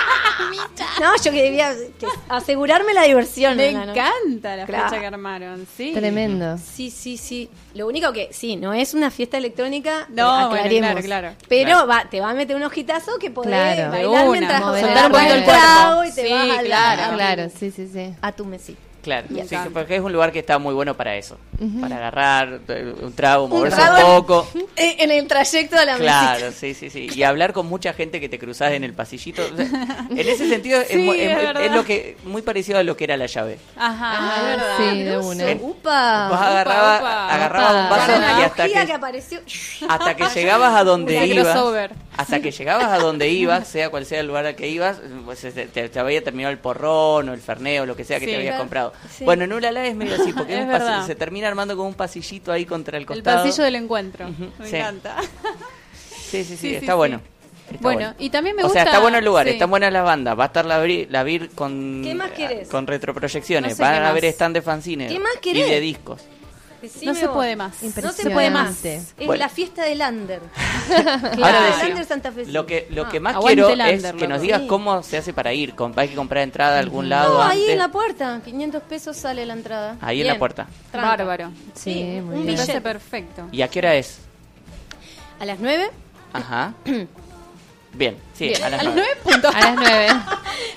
No, yo que debía que asegurarme la diversión. Me ¿no? ¿no? encanta la Claro. fecha que armaron. Sí. Tremendo. Sí, sí, sí. Lo único que, sí, no es una fiesta electrónica. No, eh, bueno, aclaremos. claro, claro. Pero Claro. Va, te va a meter un ojitazo que podés bailar una, mientras soltar un el poquito el cuerpo. trago y te Sí, vas a la- claro. Claro, sí, sí, sí. a tu mesita. Claro, sí, porque es un lugar que está muy bueno para eso. Para agarrar un trago, moverse trago un poco. En el trayecto de la Claro, mesita. sí, sí, sí. Y hablar con mucha gente que te cruzas en el pasillito. O sea, en ese sentido es, Sí, mu- es es muy- verdad. es lo que muy parecido a lo que era la llave. Ajá, Ah, es verdad. sí, de una. En- Upa. Vos agarrabas, upa. agarrabas un vaso y hasta que, que apareció. hasta que llegabas a donde ibas, crossover. hasta que llegabas a donde ibas, sea cual sea el lugar al que ibas, pues te, te- te había terminado el porrón o el ferneo lo que sea que Sí. te habías Claro. Sí. Bueno, en Ulala es medio así, porque es un se termina armando como un pasillito ahí contra el El costado. pasillo del encuentro. Me sí. encanta. Sí, sí, sí, está sí. bueno. Está Bueno, y también me o sea, gusta- está bueno el lugar, sí. están buenas las bandas. Va a estar la, Vir- la Vir con, ¿Qué más querés? con retroproyecciones. No sé Van a haber más. stand de fanzines. ¿Qué más Y querés? de discos. Decime No se vos. puede más. No se puede más. Es Bueno. la fiesta del Under. Ahora Claro. decí- El Under Santa Fe. Lo que, lo Ah. que más Aguante quiero es que nos digas Sí. cómo se hace para ir. Hay que comprar entrada a algún lado No, antes. ahí en la puerta. 500 pesos sale la entrada. Ahí en la puerta. Tranca. Bárbaro. Sí, Sí, muy un Me bien. parece billete. perfecto. ¿Y a qué hora es? A las 9. Ajá. Bien, sí, Bien, a las a las nueve. nueve puntos. A las nueve.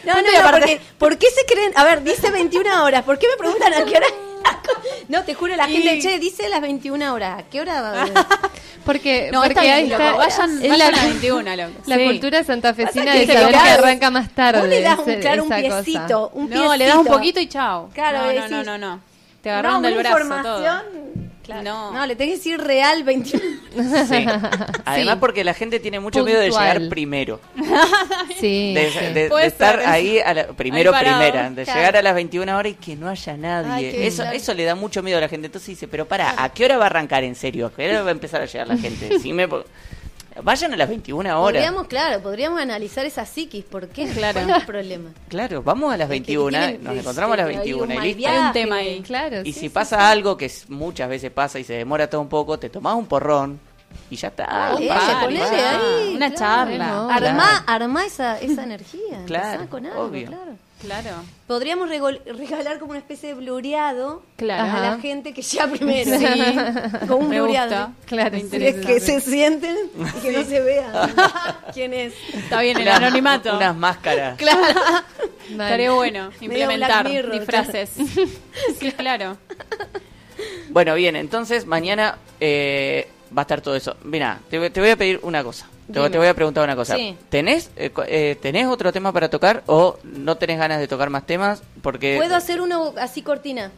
No, no, no, porque, ¿por qué se creen? A ver, dice 21 horas. ¿Por qué me preguntan a qué hora? No, te juro, la gente, Y- che, dice las 21 horas. ¿A qué hora? va? Porque, No, porque está bien, ahí loco. está. Vayan, es vayan la, a las 21, loco. la Sí. cultura santafesina de que, saber que arranca más tarde. Vos le das un, claro, un piecito. Un No, le das un poquito y chao. Claro, no, no, decís- no, no, no. Te No, agarraron del brazo información. todo. Claro. No. No. le tenés que decir real 21. Sí. Además, porque la gente tiene mucho miedo de Puntual. llegar primero. Sí, De, sí. de- Puede de estar ser. ahí a la- primero, Ahí parado. primera. De Claro. llegar a las 21 horas y que no haya nadie. Ay, qué eso, eso le da mucho miedo a la gente. Entonces dice, pero para, ¿a qué hora va a arrancar en serio? ¿A qué hora va a empezar a llegar la gente? Decime, po- Vayan a las 21 horas. Podríamos, claro, podríamos analizar esa psiquis. ¿Por qué? Claro. ¿Cuál es el problema? Claro, vamos a las que 21, tienen- nos encontramos a las hay un 21 y listo. viaje. Hay un tema ahí. Claro. Y sí, si sí, pasa algo que muchas veces pasa y se demora todo un poco, te tomás un porrón y ya está. Dale, pasa, ponele pasa. ahí, Una claro. charla. No, Armá, armá esa, esa energía. Claro, con algo, obvio. claro. Claro. Podríamos regalar como una especie de blureado Claro. a Ajá. la gente que llega primero. Sí. Con un Me blureado. gusta. Claro, sí, Que, interesa. que se sienten y que no se vea quién es. Está bien, el Unas- anonimato. Unas máscaras. Claro. Mal. Estaría bueno implementar Mirror, disfraces. sí, claro. Bueno, bien, entonces mañana eh, va a estar todo eso. Mira, te, voy- te voy a pedir una cosa. Te, voy- Dime. te voy a preguntar una cosa. Sí. ¿Tenés, eh, eh, ¿Tenés otro tema para tocar o no tenés ganas de tocar más temas? Porque ¿Puedo hacer uno así cortina?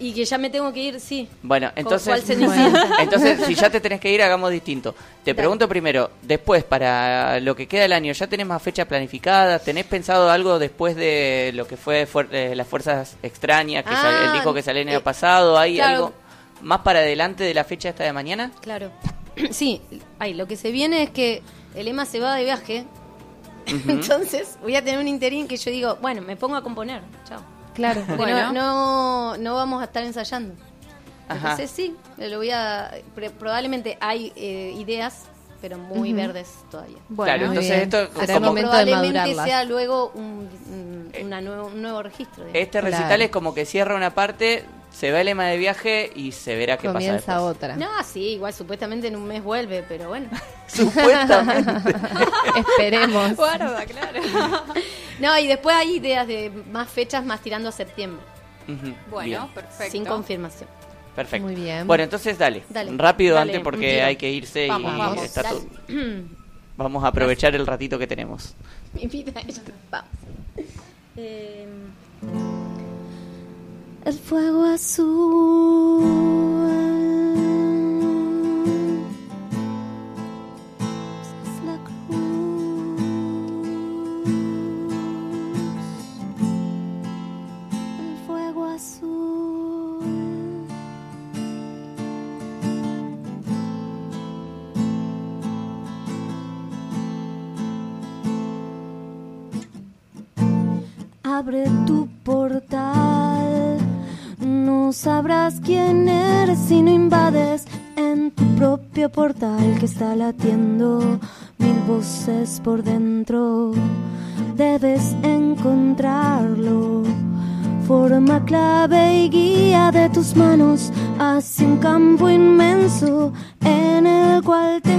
Y que ya me tengo que ir, sí. Bueno, ¿Con entonces, entonces si ya te tenés que ir, hagamos distinto. Te pregunto primero, después, para lo que queda del año, ¿ya tenés más fecha planificada? ¿Tenés pensado algo después de lo que fue fuer- eh, las fuerzas extrañas, que Ah, el disco que salió el año eh, pasado? ¿Hay claro. algo más para adelante de la fecha esta de mañana? Claro. Sí, ay, lo que se viene es que el Emma se va de viaje. Entonces voy a tener un interín que yo digo, bueno, me pongo a componer. Chao. Claro. Porque Bueno. no, no, no vamos a estar ensayando. Ajá. Entonces sí, lo voy a... pre- probablemente hay eh, ideas, pero muy verdes todavía. Bueno, claro, entonces bien. esto Será como- el momento de probablemente madurarlas. sea luego un, un- una nuevo, un nuevo registro. digamos. Este recital Claro. es como que cierra una parte, se va el lema de viaje y se verá qué pasa Comienza otra. No, sí, igual supuestamente en un mes vuelve, pero bueno. Supuestamente. Esperemos. Guarda, claro. no, y después hay ideas de más fechas más tirando a septiembre, Bueno, bien, perfecto. sin confirmación. perfecto. Muy bien. Bueno, entonces dale, Dale, rápido dale, antes porque hay que irse y Vamos, vamos, está dale. todo. Vamos a aprovechar el ratito que tenemos. Me invita ella. Vamos. Eh, el fuego azul. Es la cruz. El fuego azul. Abre tu portal. No sabrás quién eres si no invades en tu propio portal que está latiendo mil voces por dentro. Debes encontrarlo. Forma clave y guía de tus manos hacia un campo inmenso en el cual te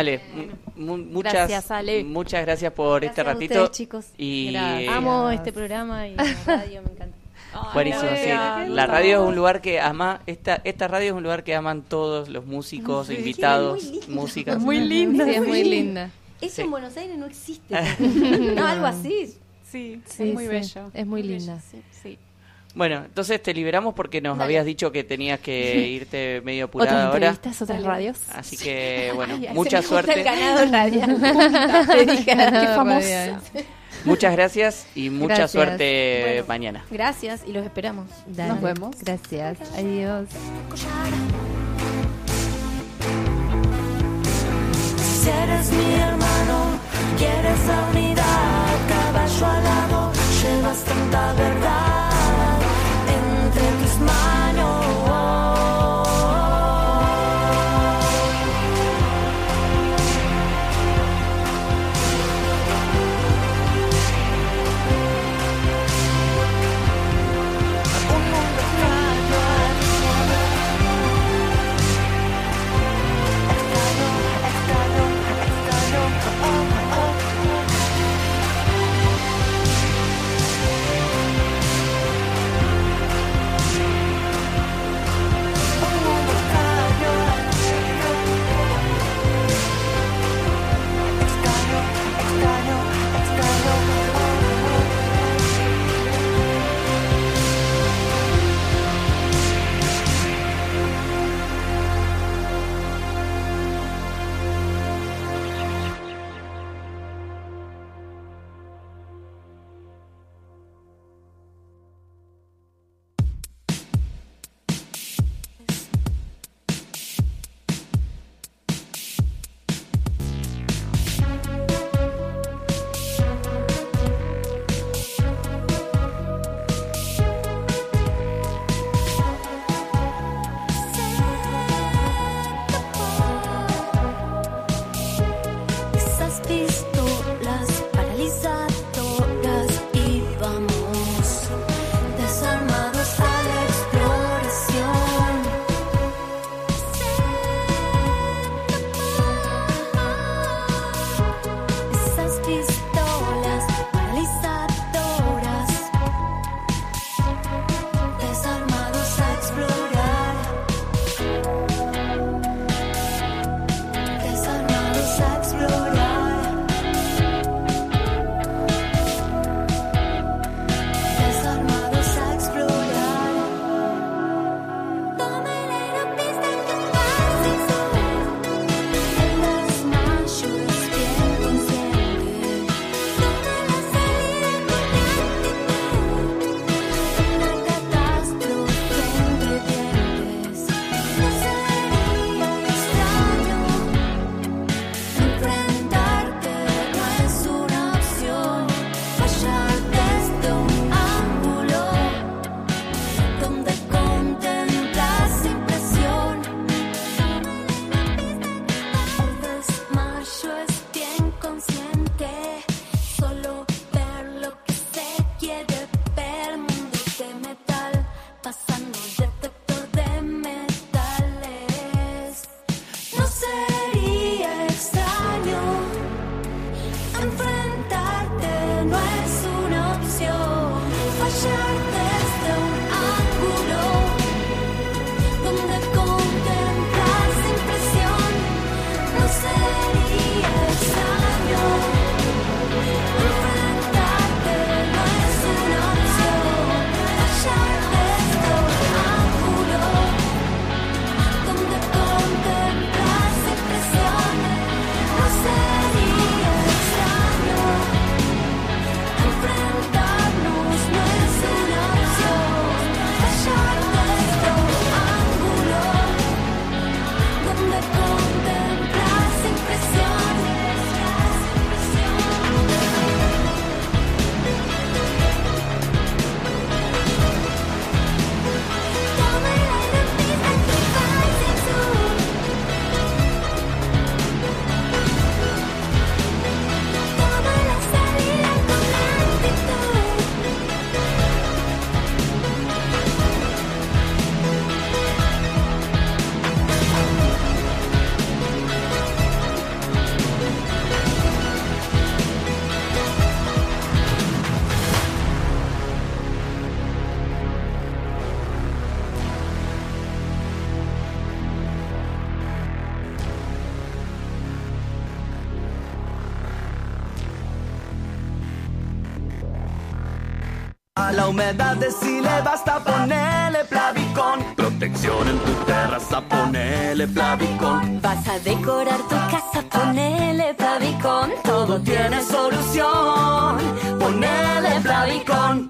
Ale. Mu- mu- muchas, Gracias, Ale. Muchas gracias por Gracias este a ratito. ustedes, chicos. Y Gracias. Amo este programa y la radio, me encanta. Buenísimo, Ay, sí. La radio es un lugar que ama, esta, esta radio es un lugar que aman todos los músicos, Sí, invitados, muy lindo. músicas. Muy linda. Sí, es muy linda. Eso Sí. en Buenos Aires no existe. no, algo así. Sí, Sí, es muy sí, bello. es muy linda. bello, sí, sí. Bueno, entonces te liberamos porque nos Dale. habías dicho que tenías que irte medio apurada Otras ahora. entrevistas, otras radios. Así que, bueno, Ay, ay, mucha se me suerte. el ganado radial. Te dije, qué famosa. Muchas gracias y mucha Gracias. suerte Bueno. mañana. Gracias y los esperamos. Dale. Nos vemos. Gracias. Adiós. Si eres mi hermano, quieres la unidad, caballo alado, llevas tanta verdad entre Humedad decile basta ponerle Plavicón. Protección en tu terraza, ponele Plavicón. Vas a decorar tu casa, ponele Plavicón. Todo tiene solución. Ponele Plavicón.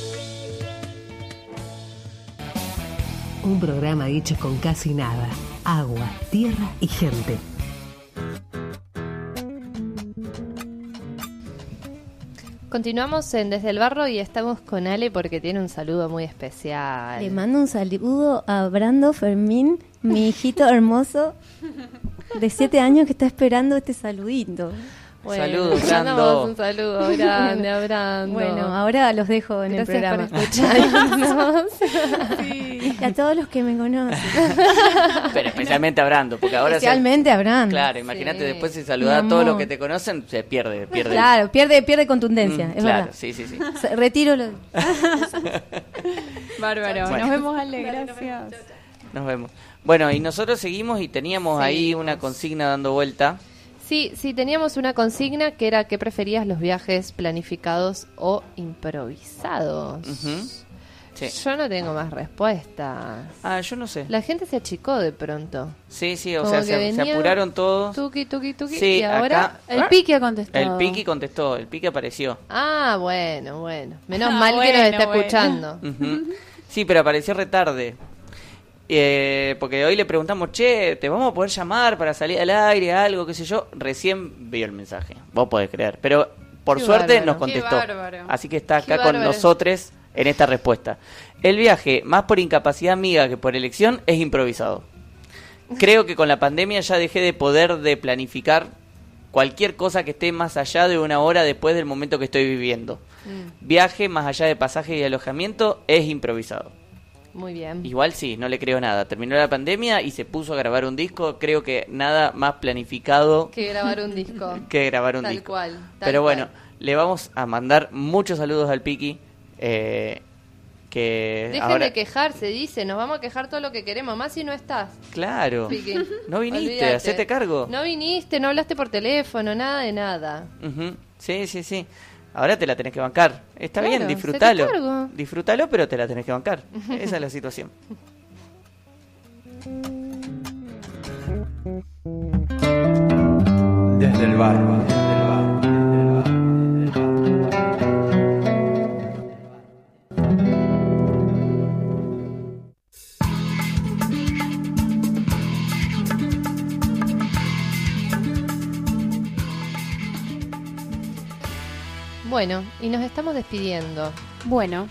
Un programa hecho con casi nada. Agua, tierra y gente. Continuamos en Desde el Barro y estamos con Ale porque tiene un saludo muy especial. Le mando un saludo a Brando Fermín, mi hijito hermoso de siete años que está esperando este saludito. Bueno, Saludos, Brando. un saludo grande a Brando. Bueno, ahora los dejo en Gracias el programa. por escucharnos. Y a todos los que me conocen. Pero especialmente a Brando, porque ahora se- Especialmente a Brando. Claro, imagínate Sí. después de saludar a todos los que te conocen, se pierde, pierde. Claro, pierde, pierde contundencia, Mm, es claro, verdad. sí, sí, sí. Se- Retiro lo. Bárbaro. Bueno. Nos vemos, Ale. Gracias. Nos vemos. Bueno, y nosotros seguimos y teníamos ahí una consigna dando vuelta. Sí, sí, teníamos una consigna que era ¿qué preferías los viajes planificados o improvisados? Sí. Yo no tengo más respuestas. Ah, yo no sé. La gente se achicó de pronto. Sí, sí, o Como sea, que se, apuraron todos. Tuki, tuki, tuki. Sí, y ahora. acá- El Piqui ha contestado. El Piqui contestó, el Piqui apareció. Ah, bueno, bueno. Menos Ah, mal que nos está bueno. escuchando. Sí, pero apareció retarde. Eh, porque hoy le preguntamos, che, ¿te vamos a poder llamar para salir al aire, algo, qué sé yo? Recién vio el mensaje. Vos podés creer. Pero por Qué suerte bárbaro. nos contestó. Así que está Qué acá con bárbaro. nosotros en esta respuesta. El viaje, más por incapacidad amiga que por elección, es improvisado. Creo que con la pandemia ya dejé de poder de planificar cualquier cosa que esté más allá de una hora después del momento que estoy viviendo. Mm, Viaje más allá de pasaje y alojamiento es improvisado. Muy bien. Igual sí, no le creo nada. Terminó la pandemia y se puso a grabar un disco. Creo que nada más planificado Que grabar un disco. que grabar un Tal disco. cual, tal Pero cual. bueno, le vamos a mandar muchos saludos al Piki. eh, que Dejen ahora... de quejarse, dice. Nos vamos a quejar todo lo que queremos, más si no estás. Claro. Piqui. No viniste, Olvídate. hacete cargo. No viniste, no hablaste por teléfono, nada de nada. Ujú, Sí, sí, sí. Ahora te la tenés que bancar. Está Claro, bien, disfrútalo. Disfrútalo, pero te la tenés que bancar. Esa es la situación. Desde el barro, Bueno, y nos estamos despidiendo. Bueno,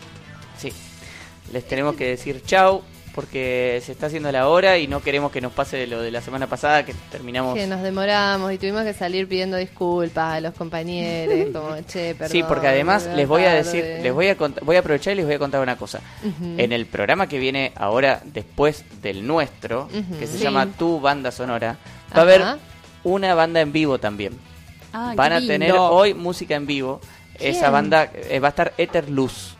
Sí. Les tenemos que decir chau porque se está haciendo la hora y no queremos que nos pase lo de la semana pasada que terminamos. Que nos demoramos y tuvimos que salir pidiendo disculpas a los compañeros, como, che, perdón. sí, porque además les voy a tarde". decir, les voy a voy a aprovechar y les voy a contar una cosa. En el programa que viene ahora después del nuestro, que se Sí. llama Tu banda sonora, va Ajá. a haber una banda en vivo también. ah, Van a tener hoy música en vivo. Esa banda eh, va a estar Ether Luz.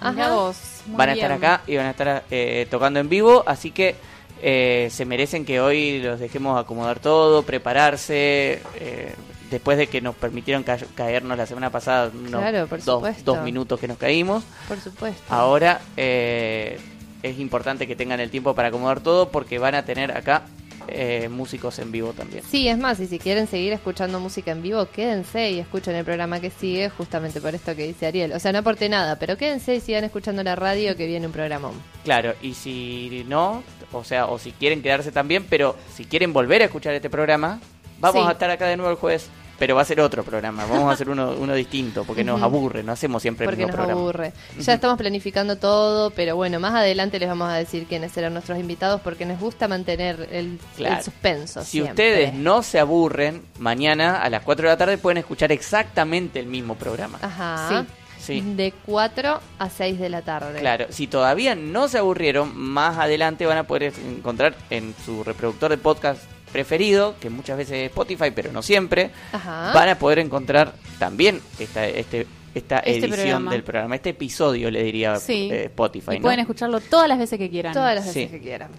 Mirá Ajá. vos, van a estar acá y van a estar eh, tocando en vivo, así que eh, se merecen que hoy los dejemos acomodar todo, prepararse. eh, después de que nos permitieron ca- caernos la semana pasada, unos Claro, por dos, dos minutos que nos caímos. Por supuesto. Ahora eh, es importante que tengan el tiempo para acomodar todo porque van a tener acá eh, músicos en vivo también. Sí, es más, y si quieren seguir escuchando música en vivo, quédense y escuchen el programa que sigue, justamente por esto que dice Ariel. O sea, no aporte nada, pero quédense y sigan escuchando la radio que viene un programón. Claro, y si no, o sea, o si quieren quedarse también, pero si quieren volver a escuchar este programa, vamos Sí. a estar acá de nuevo el jueves, pero va a ser otro programa, vamos a hacer uno, uno distinto, porque nos aburre, no hacemos siempre Porque el nos mismo programa. aburre. Ya estamos planificando todo, pero bueno, más adelante les vamos a decir quiénes serán nuestros invitados porque nos gusta mantener el, Claro. el suspenso. Si siempre. ustedes no se aburren, mañana a las 4 de la tarde pueden escuchar exactamente el mismo programa. Ajá. Sí. De 4 a 6 de la tarde. Claro, si todavía no se aburrieron, más adelante van a poder encontrar en su reproductor de podcast preferido, que muchas veces es Spotify, pero no siempre, Ajá. van a poder encontrar también esta, este, esta Este edición programa. del programa, este episodio le diría Sí. eh, Spotify. Y ¿no? pueden escucharlo todas las veces que quieran. Todas las veces Sí. que quieran.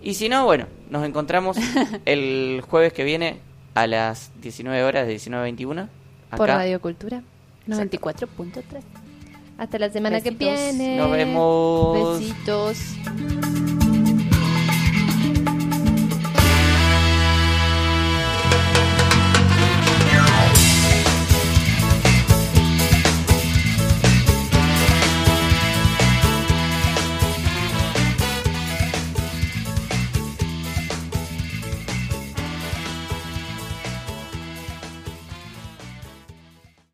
Y si no, bueno, nos encontramos el jueves que viene a las 19 horas de 19.21. Por acá. Radio Cultura. 94.3. Hasta la semana que viene. Nos vemos. Besitos.